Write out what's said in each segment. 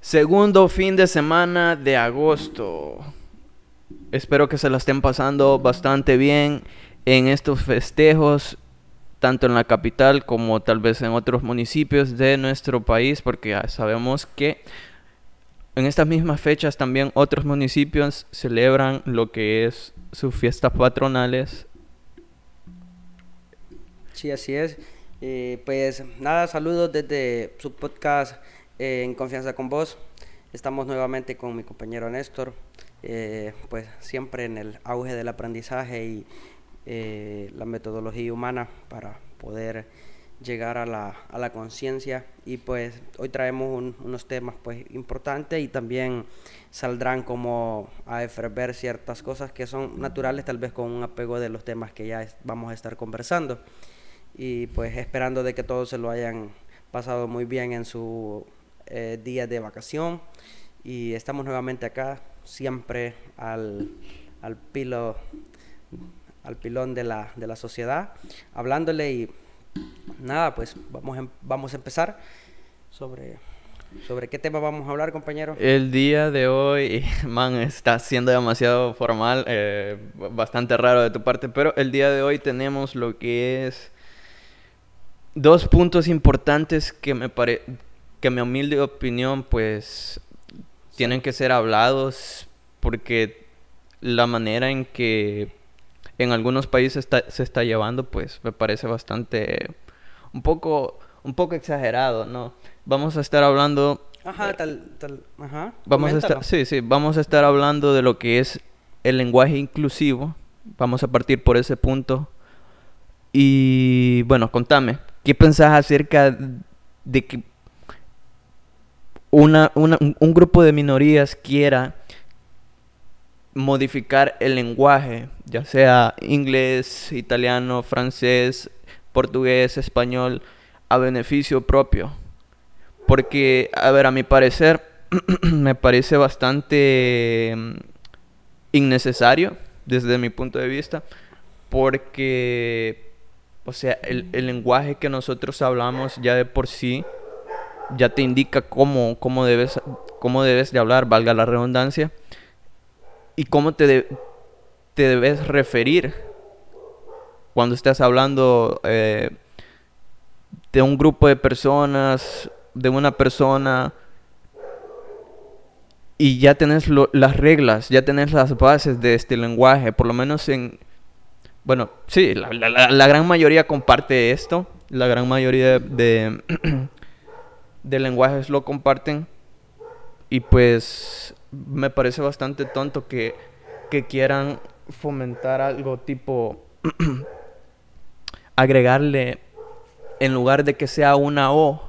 Segundo fin de semana de agosto. Espero que se la estén pasando bastante bien en estos festejos, tanto en la capital como tal vez en otros municipios de nuestro país, porque sabemos que en estas mismas fechas también otros municipios celebran lo que es sus fiestas patronales. Sí, así es. Eh, pues nada, saludos desde su podcast eh, En Confianza con Vos. Estamos nuevamente con mi compañero Néstor, eh, pues siempre en el auge del aprendizaje y la metodología humana para poder llegar a la, a la conciencia y pues hoy traemos unos temas pues importantes y también saldrán como a ver ciertas cosas que son naturales tal vez con un apego de los temas que ya vamos a estar conversando y pues esperando de que todos se lo hayan pasado muy bien en su eh, día de vacación y estamos nuevamente acá siempre al, al pilo al pilón de la, de la sociedad hablándole y nada pues vamos, em, vamos a empezar sobre ¿Sobre qué tema vamos a hablar, compañero? El día de hoy, man, está siendo demasiado formal, eh, bastante raro de tu parte, pero el día de hoy tenemos lo que es dos puntos importantes que me pare que mi humilde opinión pues tienen que ser hablados porque la manera en que en algunos países se está llevando pues me parece bastante un poco un poco exagerado no vamos a estar hablando ajá tal tal ajá. Vamos a estar sí sí vamos a estar hablando de lo que es el lenguaje inclusivo. Vamos a partir por ese punto. Y bueno contame ¿Qué pensás acerca de que una, un grupo de minorías quiera modificar el lenguaje, ya sea inglés, italiano, francés, portugués, español, a beneficio propio? Porque, a ver, a mi parecer, me parece bastante mm, innecesario desde mi punto de vista, porque o sea, el, lenguaje que nosotros hablamos ya de por sí ya te indica cómo, cómo, debes, cómo debes de hablar, valga la redundancia, y cómo te, te debes referir cuando estás hablando eh, de un grupo de personas, de una persona, y ya tenés las reglas, ya tenés las bases de este lenguaje, por lo menos en, bueno, sí, la, gran mayoría comparte esto. La gran mayoría de, de, lenguajes lo comparten. Y pues me parece bastante tonto que, que quieran fomentar algo tipo agregarle en lugar de que sea una O,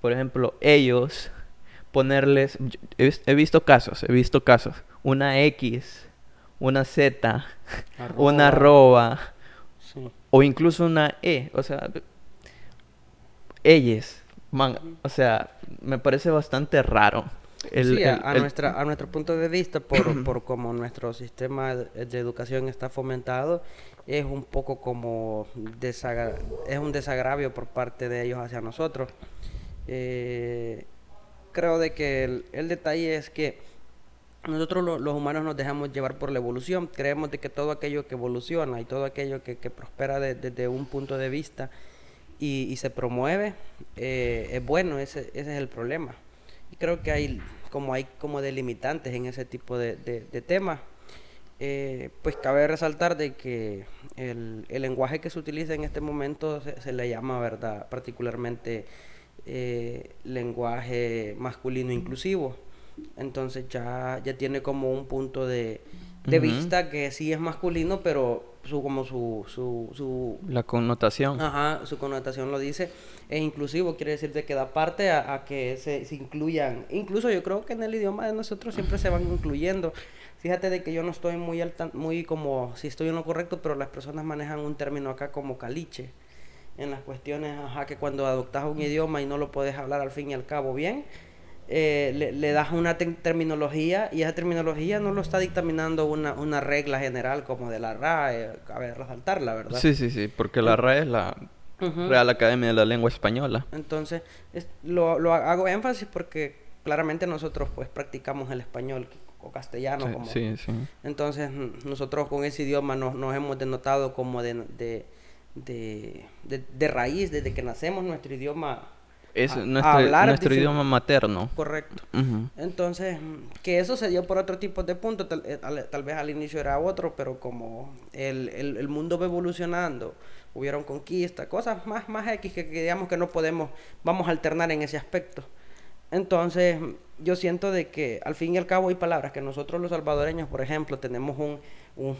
por ejemplo, ellos, ponerles, he visto casos, he visto casos, una X una Z, una arroba, o incluso una E, o sea, ellos, o sea, me parece bastante raro. sí, a, nuestra, a nuestro punto de vista, por, por cómo nuestro sistema de educación está fomentado, es un poco como es un desagravio por parte de ellos hacia nosotros. Eh, creo de que el detalle es que nosotros los humanos nos dejamos llevar por la evolución, creemos de que todo aquello que evoluciona y todo aquello que, prospera desde un punto de vista y, se promueve eh, es bueno, ese, es el problema. Y creo que hay como hay como delimitantes en ese tipo de, temas. Eh, pues cabe resaltar de que el, lenguaje que se utiliza en este momento se, le llama, ¿verdad? Particularmente eh, lenguaje masculino inclusivo entonces ya, ya tiene como un punto de, vista que sí es masculino, pero su como su, su, la connotación. Ajá su connotación lo dice. Es inclusivo quiere decir que da parte a, que se, incluyan. Incluso yo creo que en el idioma de nosotros siempre se van incluyendo. Fíjate de que yo no estoy muy alta, muy como si estoy en lo correcto pero las personas manejan un término acá como caliche. En las cuestiones ajá que cuando adoptas un idioma y no lo puedes hablar al fin y al cabo bien eh, le, das una terminología y esa terminología no lo está dictaminando una, una regla general como de la RAE, cabe resaltarla, ¿verdad? Sí, sí, sí, porque la RAE es la, Real Academia de la Lengua Española. Entonces, lo, lo, hago énfasis porque claramente nosotros pues practicamos el español o castellano. como, sí, sí. Entonces, nosotros con ese idioma nos, nos hemos denotado como de, de, de, de, raíz, desde que nacemos nuestro idioma es nuestro, idioma materno. Correcto. Entonces, que eso se dio por otro tipo de puntos, eh, tal, vez al inicio era otro, pero como el, el, mundo va evolucionando, hubieron conquistas, cosas más, más X que, digamos que no podemos, vamos a alternar en ese aspecto. Entonces, yo siento de que al fin y al cabo hay palabras que nosotros los salvadoreños, por ejemplo, tenemos un, un,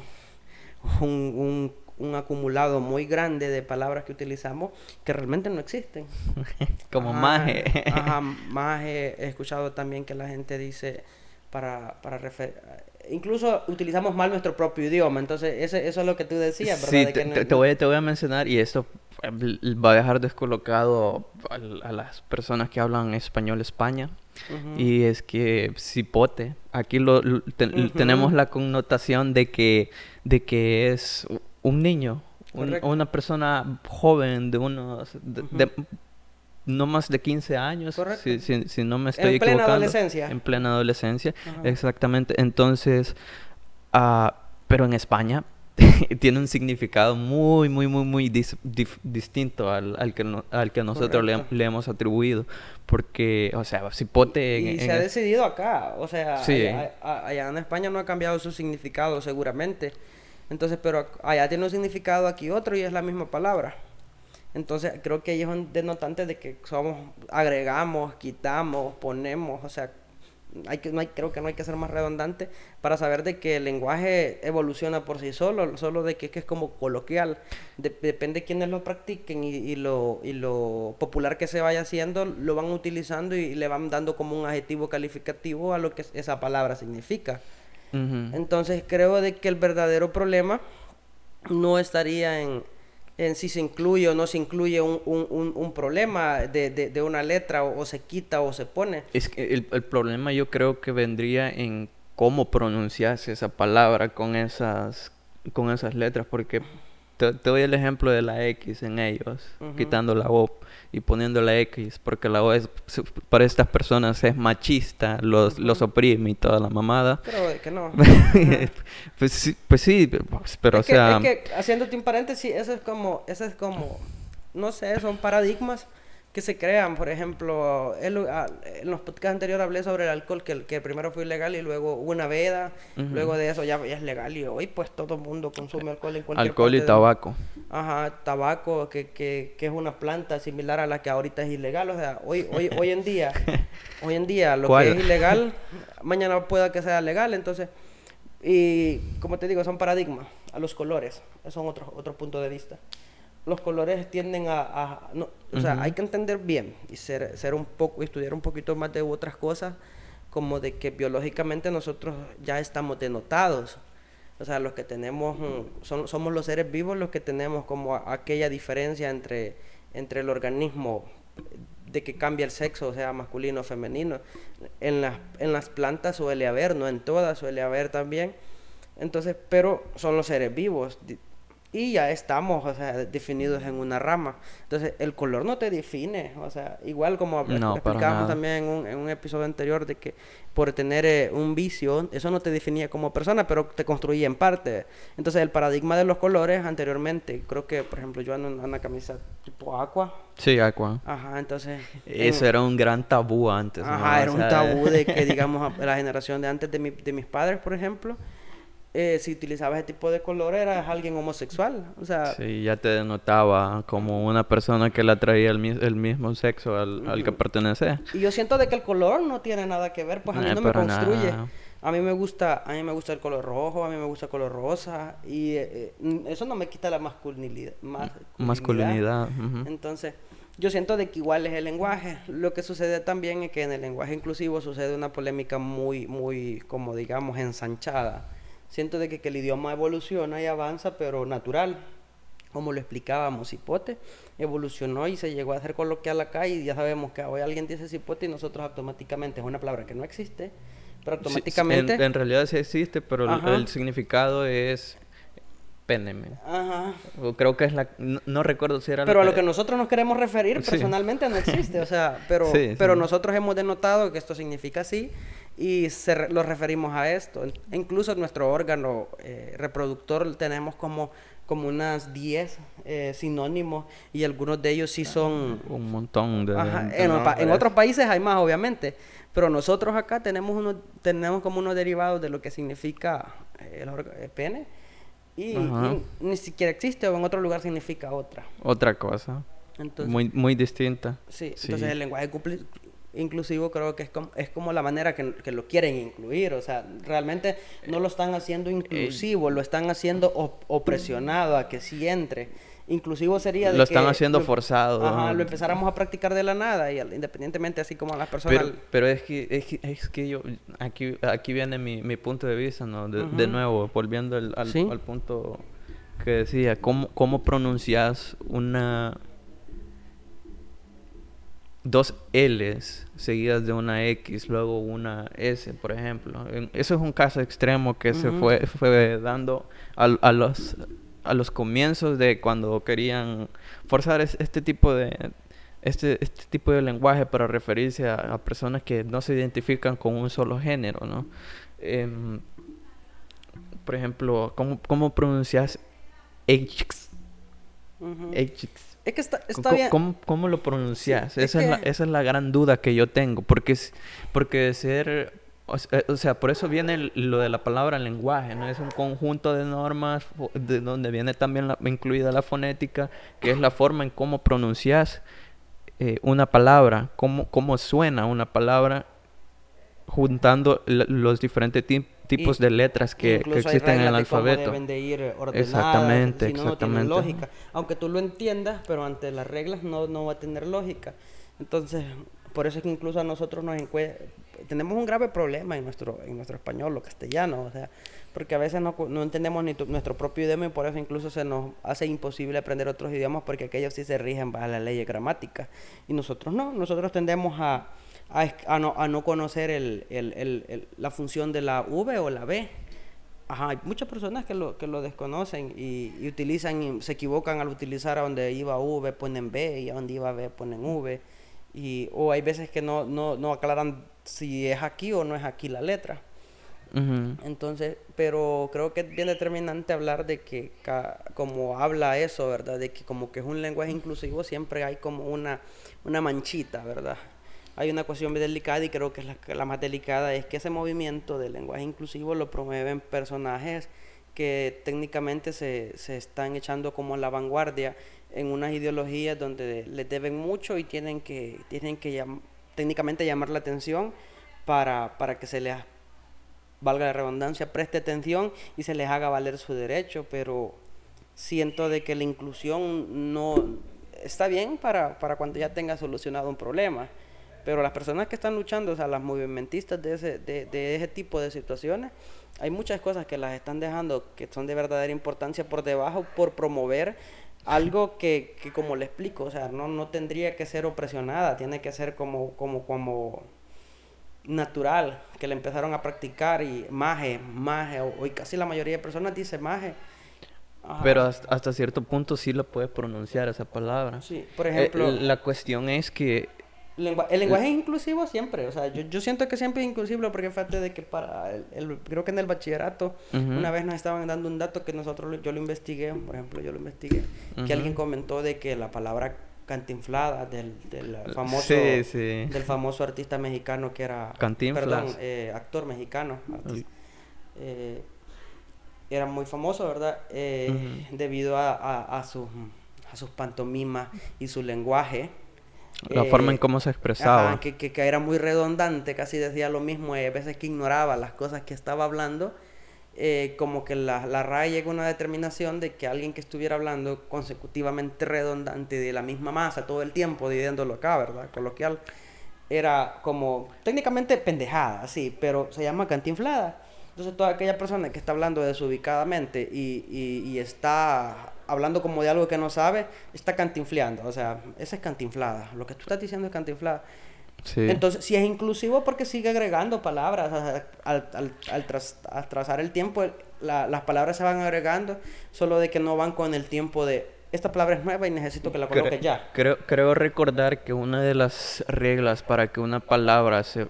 un un acumulado muy grande de palabras que utilizamos que realmente no existen. Como maje. Ajá, maje. He escuchado también que la gente dice para, para referir... Incluso utilizamos mal nuestro propio idioma, entonces ese, eso es lo que tú decías, ¿verdad? Sí, te, voy, te voy a mencionar y esto va a dejar descolocado a, las personas que hablan español España. Y es que cipote, aquí lo, tenemos la connotación de que, de que es un niño, una persona joven de unos... De, no más de 15 años, si, si, no me estoy equivocando. En plena adolescencia. En plena adolescencia, exactamente. Entonces, uh, pero en España tiene un significado muy, muy, muy, muy distinto al, al, que, al que nosotros le, le, hemos atribuido. Porque, o sea, cipote... Y se ha decidido acá, o sea, allá en España no ha cambiado su significado seguramente. Entonces, pero allá tiene un significado, aquí otro y es la misma palabra. Entonces, creo que ellos son denotantes de que somos, agregamos, quitamos, ponemos, o sea, que, no hay, creo que no hay que ser más redundante para saber de que el lenguaje evoluciona por sí solo, solo de que, es como coloquial. depende de quiénes lo practiquen y, lo, y lo popular que se vaya haciendo, lo van utilizando y le van dando como un adjetivo calificativo a lo que esa palabra significa. Entonces creo de que el verdadero problema no estaría en, en si se incluye o no se incluye un, un, un problema de, de, una letra o, se quita o se pone. Es que el, el, problema yo creo que vendría en cómo pronunciarse esa palabra con esas, con esas letras, porque te, doy el ejemplo de la X en ellos, quitando la O y poniendo la X, porque la O es, para estas personas es machista, los, los oprime y toda la mamada. Pero que no. pues, sí, pues sí, pues, pero o sea... Es que, haciéndote un paréntesis, eso es como, eso es como, no sé, son paradigmas que se crean. Por ejemplo, ah, en los podcasts anteriores hablé sobre el alcohol, que, que primero fue ilegal y luego hubo una veda. Luego de eso ya, es legal y hoy pues todo el mundo consume alcohol en cualquier Alcohol y tabaco. Ajá, tabaco, que, que, que, es una planta similar a la que ahorita es ilegal. O sea, hoy, hoy, hoy en día, hoy en día lo que es ilegal, mañana pueda que sea legal. Entonces, y como te digo, son paradigmas a los colores. Esos son otros otro punto de vista los colores tienden a... no, o sea, hay que entender bien y ser, ser un poco, estudiar un poquito más de otras cosas, como de que biológicamente nosotros ya estamos denotados. O sea, los que tenemos, mm, son, somos los seres vivos los que tenemos como aquella diferencia entre, entre el organismo de que cambia el sexo, o sea, masculino o femenino. En las, en las plantas suele haber, no en todas suele haber también. Entonces, pero son los seres vivos y ya estamos, o sea, definidos en una rama. Entonces, el color no te define, o sea, igual como explicábamos también en un, en un, episodio anterior de que por tener eh, un vicio, eso no te definía como persona, pero te construía en parte. Entonces, el paradigma de los colores anteriormente, creo que, por ejemplo, yo ando en una camisa tipo aqua. Sí, aqua. Ajá, entonces... Eso era un gran tabú antes. Ajá, era un tabú de que, digamos, la generación de antes de, mi, de mis padres, por ejemplo, eh, si utilizaba ese tipo de color eras alguien homosexual. O sea, sí, ya te denotaba como una persona que le atraía el, el mismo sexo al, al, que pertenece. Y yo siento de que el color no tiene nada que ver, pues a mí no me construye. A mí me gusta, a mí me gusta el color rojo, a mí me gusta el color rosa y eh, eh, eso no me quita la masculinidad. Masculinidad. Entonces, yo siento de que igual es el lenguaje. Lo que sucede también es que en el lenguaje inclusivo sucede una polémica muy, muy, como digamos, ensanchada siento de que, que, el idioma evoluciona y avanza, pero natural. Como lo explicábamos, cipote evolucionó y se llegó a hacer coloquial acá y ya sabemos que hoy alguien dice cipote y nosotros automáticamente, es una palabra que no existe, pero automáticamente... en, realidad sí existe, pero el, significado es péneme. Ajá. Creo que es la... No, recuerdo si era... Pero a lo que nosotros nos queremos referir personalmente no existe, o sea, pero, pero nosotros hemos denotado que esto significa así y se, lo referimos a esto. Incluso nuestro órgano eh, reproductor tenemos como, como unas 10 eh, sinónimos y algunos de ellos sí son... Un montón de... en, otros países hay más, obviamente, pero nosotros acá tenemos, uno, tenemos como unos derivados de lo que significa eh, el, pene y, ni siquiera existe o en otro lugar significa otra. Otra cosa. muy, muy distinta. Sí, entonces el lenguaje inclusivo creo que es como, es como la manera que, que, lo quieren incluir, o sea, realmente no lo están haciendo inclusivo, lo están haciendo opresionado a que sí entre. Inclusivo sería de Lo están haciendo forzado. Ajá, lo empezáramos a practicar de la nada, y independientemente así como las personas... Pero, pero es, que, es, que, es que yo, aquí, aquí viene mi, mi punto de vista, ¿no? De, de nuevo, volviendo al, al, al, punto que decía, ¿cómo, cómo pronuncias una dos L's seguidas de una X, luego una S, por ejemplo. Eso es un caso extremo que se fue, fue dando a, a, los, a los comienzos de cuando querían forzar este tipo de este, este tipo de lenguaje para referirse a, personas que no se identifican con un solo género, ¿no? Em, por ejemplo, ¿cómo, cómo pronuncias H? Es que está, está bien. ¿Cómo, lo pronuncias? esa, es la, esa es la gran duda que yo tengo. Porque, porque ser. O sea, por eso viene lo de la palabra lenguaje, ¿no? Es un conjunto de normas de donde viene también incluida la fonética, que es la forma en cómo pronuncias eh, una palabra, cómo, cómo suena una palabra, juntando los diferentes tipos de letras que, existen en el alfabeto. deben de ir ordenadas, exactamente, si no, exactamente. No lógica. Aunque tú lo entiendas, pero ante las reglas no, no va a tener lógica. Entonces, por eso es que incluso a nosotros nos tenemos un grave problema en nuestro, en nuestro español o castellano, o sea, porque a veces no, no entendemos ni nuestro propio idioma y por eso incluso se nos hace imposible aprender otros idiomas porque aquellos sí se rigen bajo la ley de gramática y nosotros no, nosotros tendemos a a, no, a no, conocer el, la función de la V o la B. Ajá, hay muchas personas que lo, que lo desconocen y, y, utilizan y se equivocan al utilizar a donde iba V ponen B y a donde iba B ponen V. Y, o hay veces que no, no, no aclaran si es aquí o no es aquí la letra. Entonces, pero creo que es bien determinante hablar de que como habla eso, ¿verdad? De que como que es un lenguaje inclusivo, siempre hay como una, una manchita, ¿verdad? hay una cuestión muy delicada y creo que la, la más delicada es que ese movimiento del lenguaje inclusivo lo promueven personajes que técnicamente se, se están echando como a la vanguardia en unas ideologías donde les deben mucho y tienen que, tienen que técnicamente llamar la atención para, para que se les, valga la redundancia, preste atención y se les haga valer su derecho, pero siento de que la inclusión no está bien para, para cuando ya tenga solucionado un problema. Pero las personas que están luchando, o sea, las movimentistas de ese, de, de ese tipo de situaciones, hay muchas cosas que las están dejando que son de verdadera importancia por debajo por promover algo que, que como le explico, o sea, no, no tendría que ser opresionada, tiene que ser como, como, como natural, que le empezaron a practicar y maje, maje, hoy casi la mayoría de personas dice maje. Pero hasta, cierto punto sí lo puedes pronunciar esa palabra. Sí, por ejemplo. Eh, la cuestión es que el lenguaje es inclusivo siempre, o sea, yo, yo siento que siempre es inclusivo porque fíjate de que para el, creo que en el bachillerato una vez nos estaban dando un dato que nosotros yo lo investigué, por ejemplo, yo lo investigué, que alguien comentó de que la palabra cantinflada del, del famoso del famoso artista mexicano que era perdón, eh, actor mexicano, eh, era muy famoso, ¿verdad? Eh, debido a, a, a, sus, a sus pantomimas y su lenguaje. La forma en eh, cómo se expresaba. que, que, era muy redundante, casi decía lo mismo, y a veces que ignoraba las cosas que estaba hablando, eh, como que la, la RAE llegó a una determinación de que alguien que estuviera hablando consecutivamente redundante de la misma masa todo el tiempo, dividiéndolo acá, ¿verdad? Coloquial, era como técnicamente pendejada, sí, pero se llama cantinflada. Entonces toda aquella persona que está hablando desubicadamente y, y, y está hablando como de algo que no sabe, está cantinfleando. O sea, esa es cantinflada. Lo que tú estás diciendo es cantinflada. Entonces, si es inclusivo porque sigue agregando palabras al, al, al, trazar el tiempo, las palabras se van agregando, solo de que no van con el tiempo de esta palabra es nueva y necesito que la coloque ya. Creo, creo recordar que una de las reglas para que una palabra se,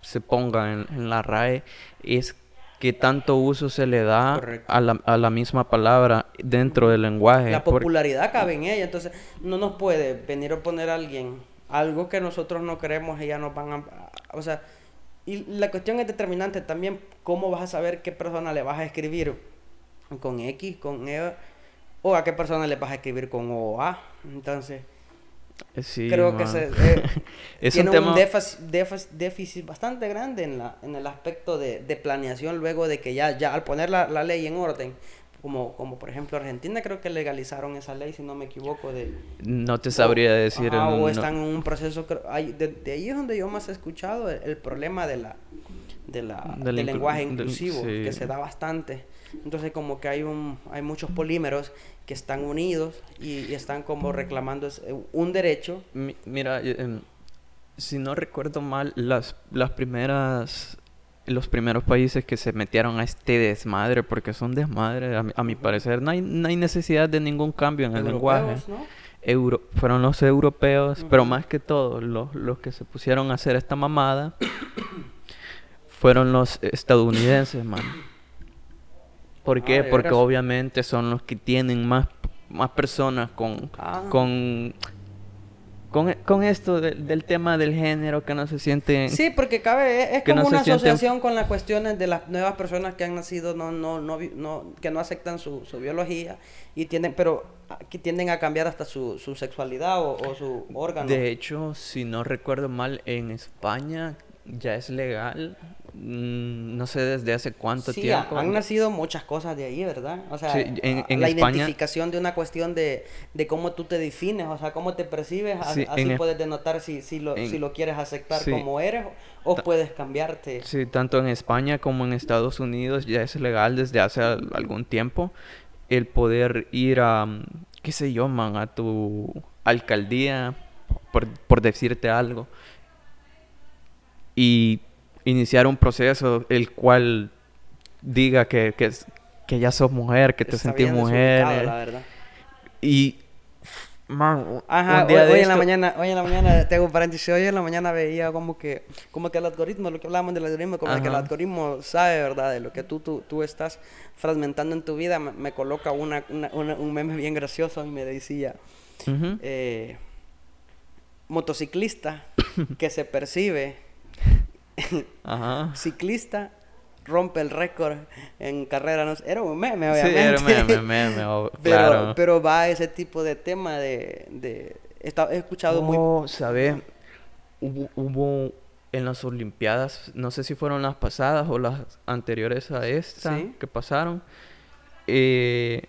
se ponga en, la RAE es que tanto uso se le da a la, a la, misma palabra dentro del lenguaje. La popularidad cabe en ella, entonces no nos puede venir a poner a alguien algo que nosotros no queremos y ya nos van a... O sea, y la cuestión es determinante también cómo vas a saber qué persona le vas a escribir con X, con E o a qué persona le vas a escribir con O A. Entonces, sí, creo que se, eh, es tiene un, déficit, bastante grande en, la, en el aspecto de, de, planeación luego de que ya, ya al poner la, la, ley en orden, como, como por ejemplo Argentina creo que legalizaron esa ley, si no me equivoco. de No te sabría decir. o están en un proceso, hay, de, ahí es donde yo más he escuchado el, problema de la, de la, del, lenguaje inclusivo, que se da bastante. Entonces como que hay, un, hay muchos polímeros que están unidos y, están como reclamando un derecho. mira, em, si no recuerdo mal, las, las primeras los primeros países que se metieron a este desmadre, porque son desmadre, a mi, parecer, no hay, no hay, necesidad de ningún cambio en el lenguaje. Euro, fueron los europeos, pero más que todo, los, los que se pusieron a hacer esta mamada fueron los estadounidenses, man. ¿Por qué? Ah, Porque obviamente son los que tienen más, más personas con, ah. con, con, esto del tema del género que no se sienten... Sí, porque cabe, es, como una asociación con las cuestiones de las nuevas personas que han nacido, no, no, no, no que no aceptan su, su biología y tienen, pero que tienden a cambiar hasta su, su sexualidad o, o su órgano. De hecho, si no recuerdo mal, en España ya es legal no sé desde hace cuánto tiempo. Han nacido muchas cosas de ahí, ¿verdad? O sea, la identificación de una cuestión de, de, cómo tú te defines, o sea, cómo te percibes, así puedes denotar si, si, lo, si lo quieres aceptar como eres o puedes cambiarte. Sí, tanto en España como en Estados Unidos ya es legal desde hace algún tiempo el poder ir a, qué sé yo, man, a tu alcaldía, por, por decirte algo. Y iniciar un proceso el cual diga que, que, que ya sos mujer, que te sentís mujer. Eh. La verdad. Y Man, Ajá, hoy, en la mañana, hoy en la mañana, te hago un paréntesis, hoy en la mañana veía como que, como que el algoritmo, lo que hablábamos del algoritmo, como que el algoritmo sabe, ¿verdad? De lo que tú, tú, tú estás fragmentando en tu vida, me, coloca una, una, un meme bien gracioso y me decía, eh, motociclista que se percibe Ajá. Ciclista rompe el récord en carrera. No era un meme, obviamente. Sí, era un meme, meme, pero, claro. Pero va ese tipo de tema de... de he escuchado muy... ¿sabes? Hubo, hubo en las Olimpiadas, no sé si fueron las pasadas o las anteriores a esta que pasaron, eh,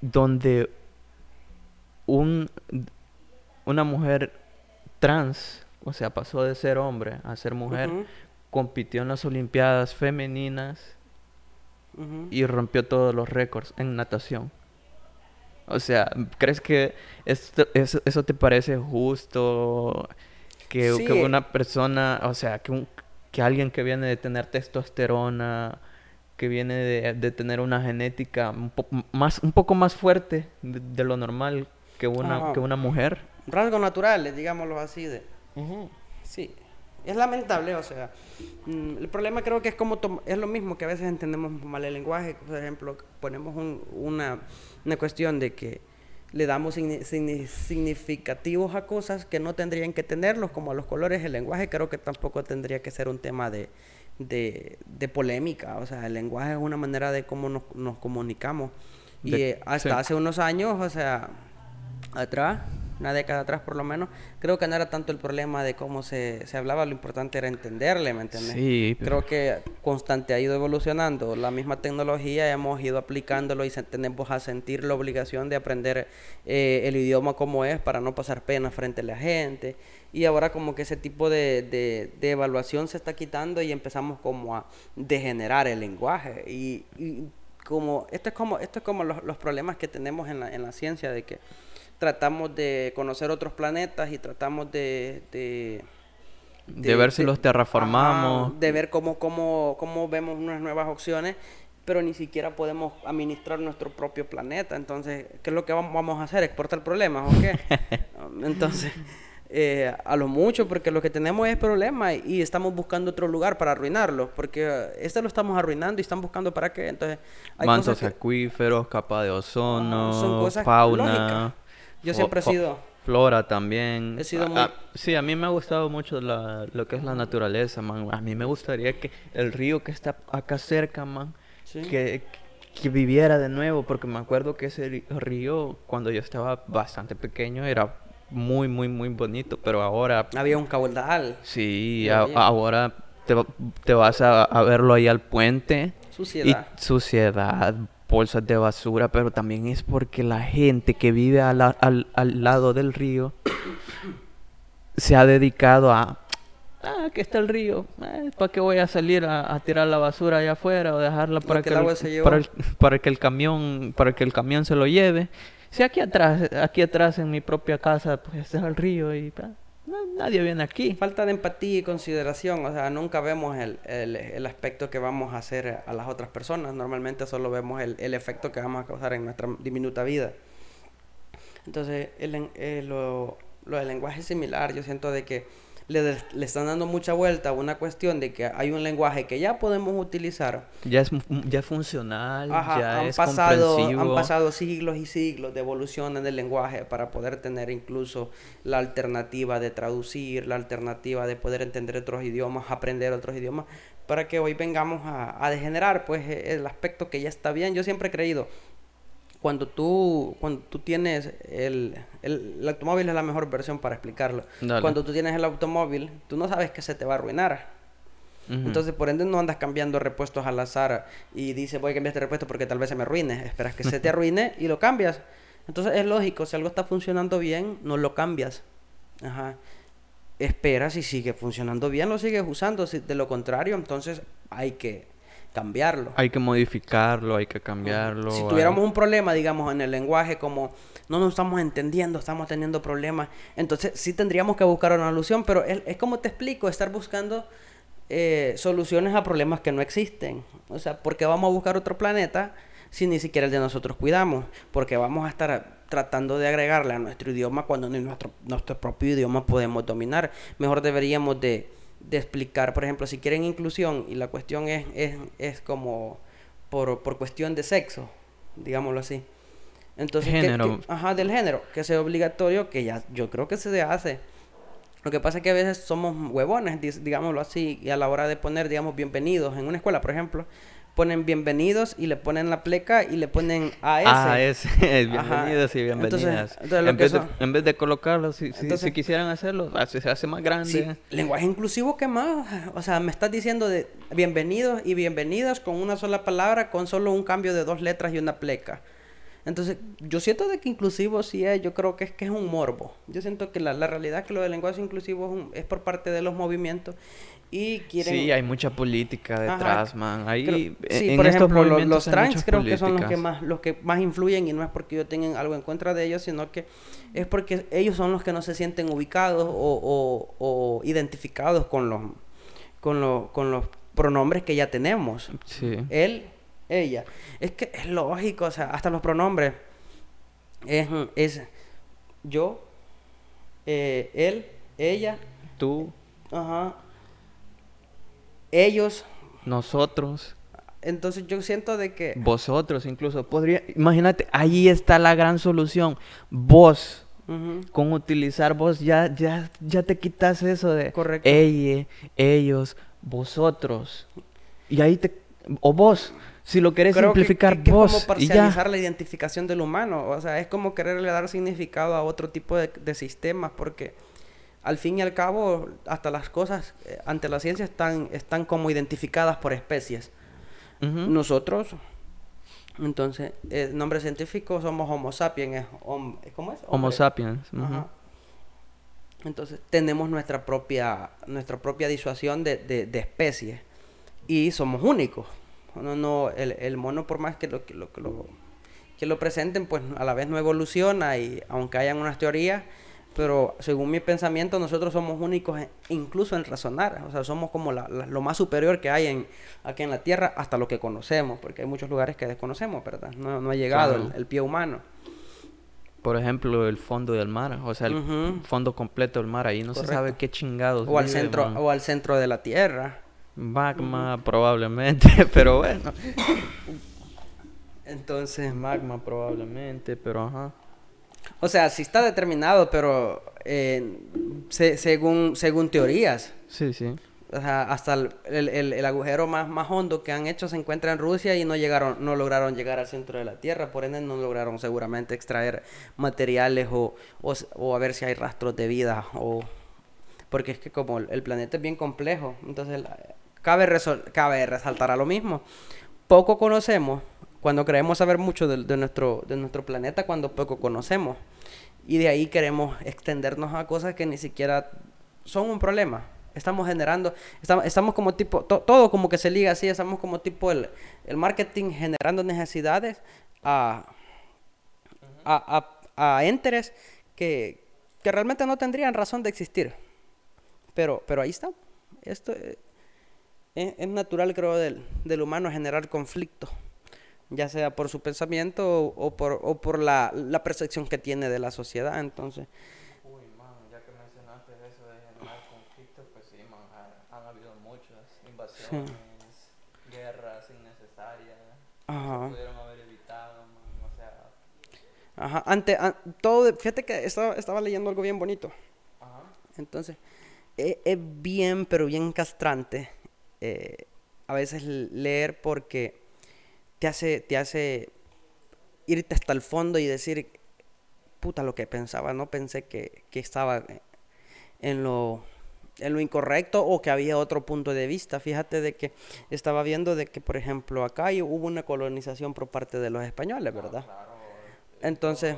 donde un, una mujer trans o sea, pasó de ser hombre a ser mujer, compitió en las Olimpiadas femeninas y rompió todos los récords en natación. O sea, ¿crees que esto, eso, te parece justo? Que, una persona, o sea, que, que alguien que viene de tener testosterona, que viene de, tener una genética un, más, un poco más fuerte de, lo normal que una, que una mujer. Rasgos naturales, digámoslo así, de Sí, es lamentable, o sea, mm, el problema creo que es como es lo mismo que a veces entendemos mal el lenguaje, por ejemplo, ponemos una, una cuestión de que le damos significativos a cosas que no tendrían que tenerlos, como a los colores, el lenguaje creo que tampoco tendría que ser un tema de, de, de polémica, o sea, el lenguaje es una manera de cómo nos, nos comunicamos. Y hasta hace unos años, o sea, atrás, una década atrás por lo menos, creo que no era tanto el problema de cómo se, se hablaba, lo importante era entenderle, ¿me entiendes? Sí. Creo que constante ha ido evolucionando, la misma tecnología hemos ido aplicándolo y tenemos a sentir la obligación de aprender eh, el idioma como es para no pasar pena frente a la gente. Y ahora como que ese tipo de, de, evaluación se está quitando y empezamos como a degenerar el lenguaje. Y, como, esto es como, esto es como los, los problemas que tenemos en la, en la ciencia de que tratamos de conocer otros planetas y tratamos de... De, ver si los terraformamos. de ver cómo, cómo, cómo vemos unas nuevas opciones, pero ni siquiera podemos administrar nuestro propio planeta. Entonces, ¿qué es lo que vamos a hacer? ¿Exportar problemas o qué? Entonces, eh, a lo mucho, porque lo que tenemos es problema y estamos buscando otro lugar para arruinarlo, porque este lo estamos arruinando y están buscando para qué. Entonces, hay Mantos acuíferos, capa de ozono, fauna. Yo siempre he sido flora también. He sido sí, a mí me ha gustado mucho lo que es la naturaleza, man. A mí me gustaría que el río que está acá cerca, man, que, que viviera de nuevo, porque me acuerdo que ese río, cuando yo estaba bastante pequeño, era muy, muy, muy bonito, pero ahora... Había un caudal. Sí, ahora te, te, vas a, a, verlo ahí al puente. Suciedad. Y suciedad, bolsas de basura, pero también es porque la gente que vive al, al, al lado del río se ha dedicado a ah, aquí está el río, eh, ¿para qué voy a salir a, tirar la basura allá afuera o dejarla para que, el, para, para, que el camión, para que el camión se lo lleve? Si aquí atrás, aquí atrás en mi propia casa, pues está el río y nadie viene aquí. Falta de empatía y consideración, o sea, nunca vemos el, el, el, aspecto que vamos a hacer a las otras personas, normalmente solo vemos el, el efecto que vamos a causar en nuestra diminuta vida. Entonces, el, eh, lo, lo del lenguaje es similar, yo siento de que le, le, están dando mucha vuelta a una cuestión de que hay un lenguaje que ya podemos utilizar. Ya es, ya funcional, ya han es pasado, Han pasado siglos y siglos de evolución en el lenguaje para poder tener incluso la alternativa de traducir, la alternativa de poder entender otros idiomas, aprender otros idiomas, para que hoy vengamos a, a degenerar pues el aspecto que ya está bien. Yo siempre he creído, cuando tú, cuando tú tienes el, el, automóvil es la mejor versión para explicarlo. Cuando tú tienes el automóvil, tú no sabes que se te va a arruinar. Entonces, por ende, no andas cambiando repuestos al azar y dices, voy a cambiar este repuesto porque tal vez se me arruine. Esperas que se te arruine y lo cambias. Entonces, es lógico, si algo está funcionando bien, no lo cambias. Ajá. Esperas y sigue funcionando bien, lo sigues usando. Si, de lo contrario, entonces hay que cambiarlo. Hay que modificarlo, hay que cambiarlo. Si tuviéramos un problema, digamos, en el lenguaje, como no nos estamos entendiendo, estamos teniendo problemas, entonces sí tendríamos que buscar una solución, pero es, es como te explico, estar buscando eh, soluciones a problemas que no existen. O sea, porque vamos a buscar otro planeta si ni siquiera el de nosotros cuidamos? Porque vamos a estar tratando de agregarle a nuestro idioma cuando ni nuestro, nuestro propio idioma podemos dominar. Mejor deberíamos de de explicar, por ejemplo, si quieren inclusión y la cuestión es, es, es como por, por, cuestión de sexo, digámoslo así. Entonces, género. ajá, del género, que sea obligatorio, que ya yo creo que se hace. Lo que pasa es que a veces somos huevones, digámoslo así, y a la hora de poner, digamos, bienvenidos en una escuela, por ejemplo, ponen bienvenidos y le ponen la pleca y le ponen AS. AS, bienvenidos y bienvenidas. en, vez de, en, vez de, colocarlo, si, si, quisieran hacerlo, se hace más grande. lenguaje inclusivo, ¿qué más? O sea, me estás diciendo de bienvenidos y bienvenidas con una sola palabra, con solo un cambio de dos letras y una pleca. Entonces, yo siento de que inclusivo sí es, yo creo que es que es un morbo. Yo siento que la, la realidad es que lo del lenguaje inclusivo es, es, por parte de los movimientos y quieren... Sí, hay mucha política detrás, man. Ahí, sí, por ejemplo, los, trans creo que son los que, más, los que más influyen y no es porque yo tenga algo en contra de ellos, sino que es porque ellos son los que no se sienten ubicados o, o, o identificados con los, con, los, con los pronombres que ya tenemos. Sí. Él ella. Es que es lógico, o sea, hasta los pronombres. Es, es yo, eh, él, ella. Tú. Ajá. Ellos. Nosotros. Entonces yo siento de que... Vosotros incluso. Podría... Imagínate, ahí está la gran solución. Vos. Con utilizar vos ya, ya, ya te quitas eso de... Correcto. Ella, ellos, vosotros. Y ahí te... O vos. Si lo querés simplificar que, vos. Es como parcializar la identificación del humano. O sea, es como quererle dar significado a otro tipo de, de sistemas porque al fin y al cabo, hasta las cosas eh, ante la ciencia están, están como identificadas por especies. Nosotros, entonces, el nombre científico somos Homo sapiens. ¿Cómo es? Homo sapiens. Entonces, tenemos nuestra propia, nuestra propia disuasión de, de, de especies. Y somos únicos. No, no, el, el mono por más que lo, que lo, que lo, que lo presenten, pues a la vez no evoluciona y aunque hayan unas teorías, pero según mi pensamiento nosotros somos únicos incluso en razonar, o sea, somos como lo más superior que hay en, aquí en la Tierra hasta lo que conocemos, porque hay muchos lugares que desconocemos, ¿verdad? No, ha llegado el, pie humano. Por ejemplo, el fondo del mar, o sea, el fondo completo del mar, ahí no se sabe qué chingados. O al, centro, o al centro de la Tierra. Magma, probablemente, pero bueno. Entonces. Magma, probablemente, pero ajá. O sea, sí está determinado, pero eh, según, según teorías. Sí, sí. O sea, hasta el, el, el, agujero más, más hondo que han hecho se encuentra en Rusia y no llegaron, no lograron llegar al centro de la Tierra, por ende no lograron seguramente extraer materiales o, o, o a ver si hay rastros de vida o porque es que como el planeta es bien complejo, entonces cabe, cabe resaltar a lo mismo. Poco conocemos cuando creemos saber mucho de, nuestro, de nuestro planeta, cuando poco conocemos. Y de ahí queremos extendernos a cosas que ni siquiera son un problema. Estamos generando, estamos, estamos como tipo, todo como que se liga así, estamos como tipo el, el marketing generando necesidades a, a, a, a enteres que, que realmente no tendrían razón de existir. Pero, pero ahí está. Esto eh, es, natural, creo, del, del, humano generar conflicto, ya sea por su pensamiento o, por, o por la, la, percepción que tiene de la sociedad. Entonces. Uy, man, ya que mencionaste eso de generar conflicto, pues sí, man, han, habido muchas invasiones, guerras innecesarias. Ajá. Se pudieron haber evitado, man, o sea. Ajá, ante, todo, fíjate que estaba, estaba leyendo algo bien bonito. Ajá. Entonces, es, bien, pero bien castrante eh, a veces leer porque te hace, te hace irte hasta el fondo y decir, puta, lo que pensaba, no pensé que, que estaba en lo, en lo incorrecto o que había otro punto de vista. Fíjate de que estaba viendo de que, por ejemplo, acá hubo una colonización por parte de los españoles, ¿verdad? Entonces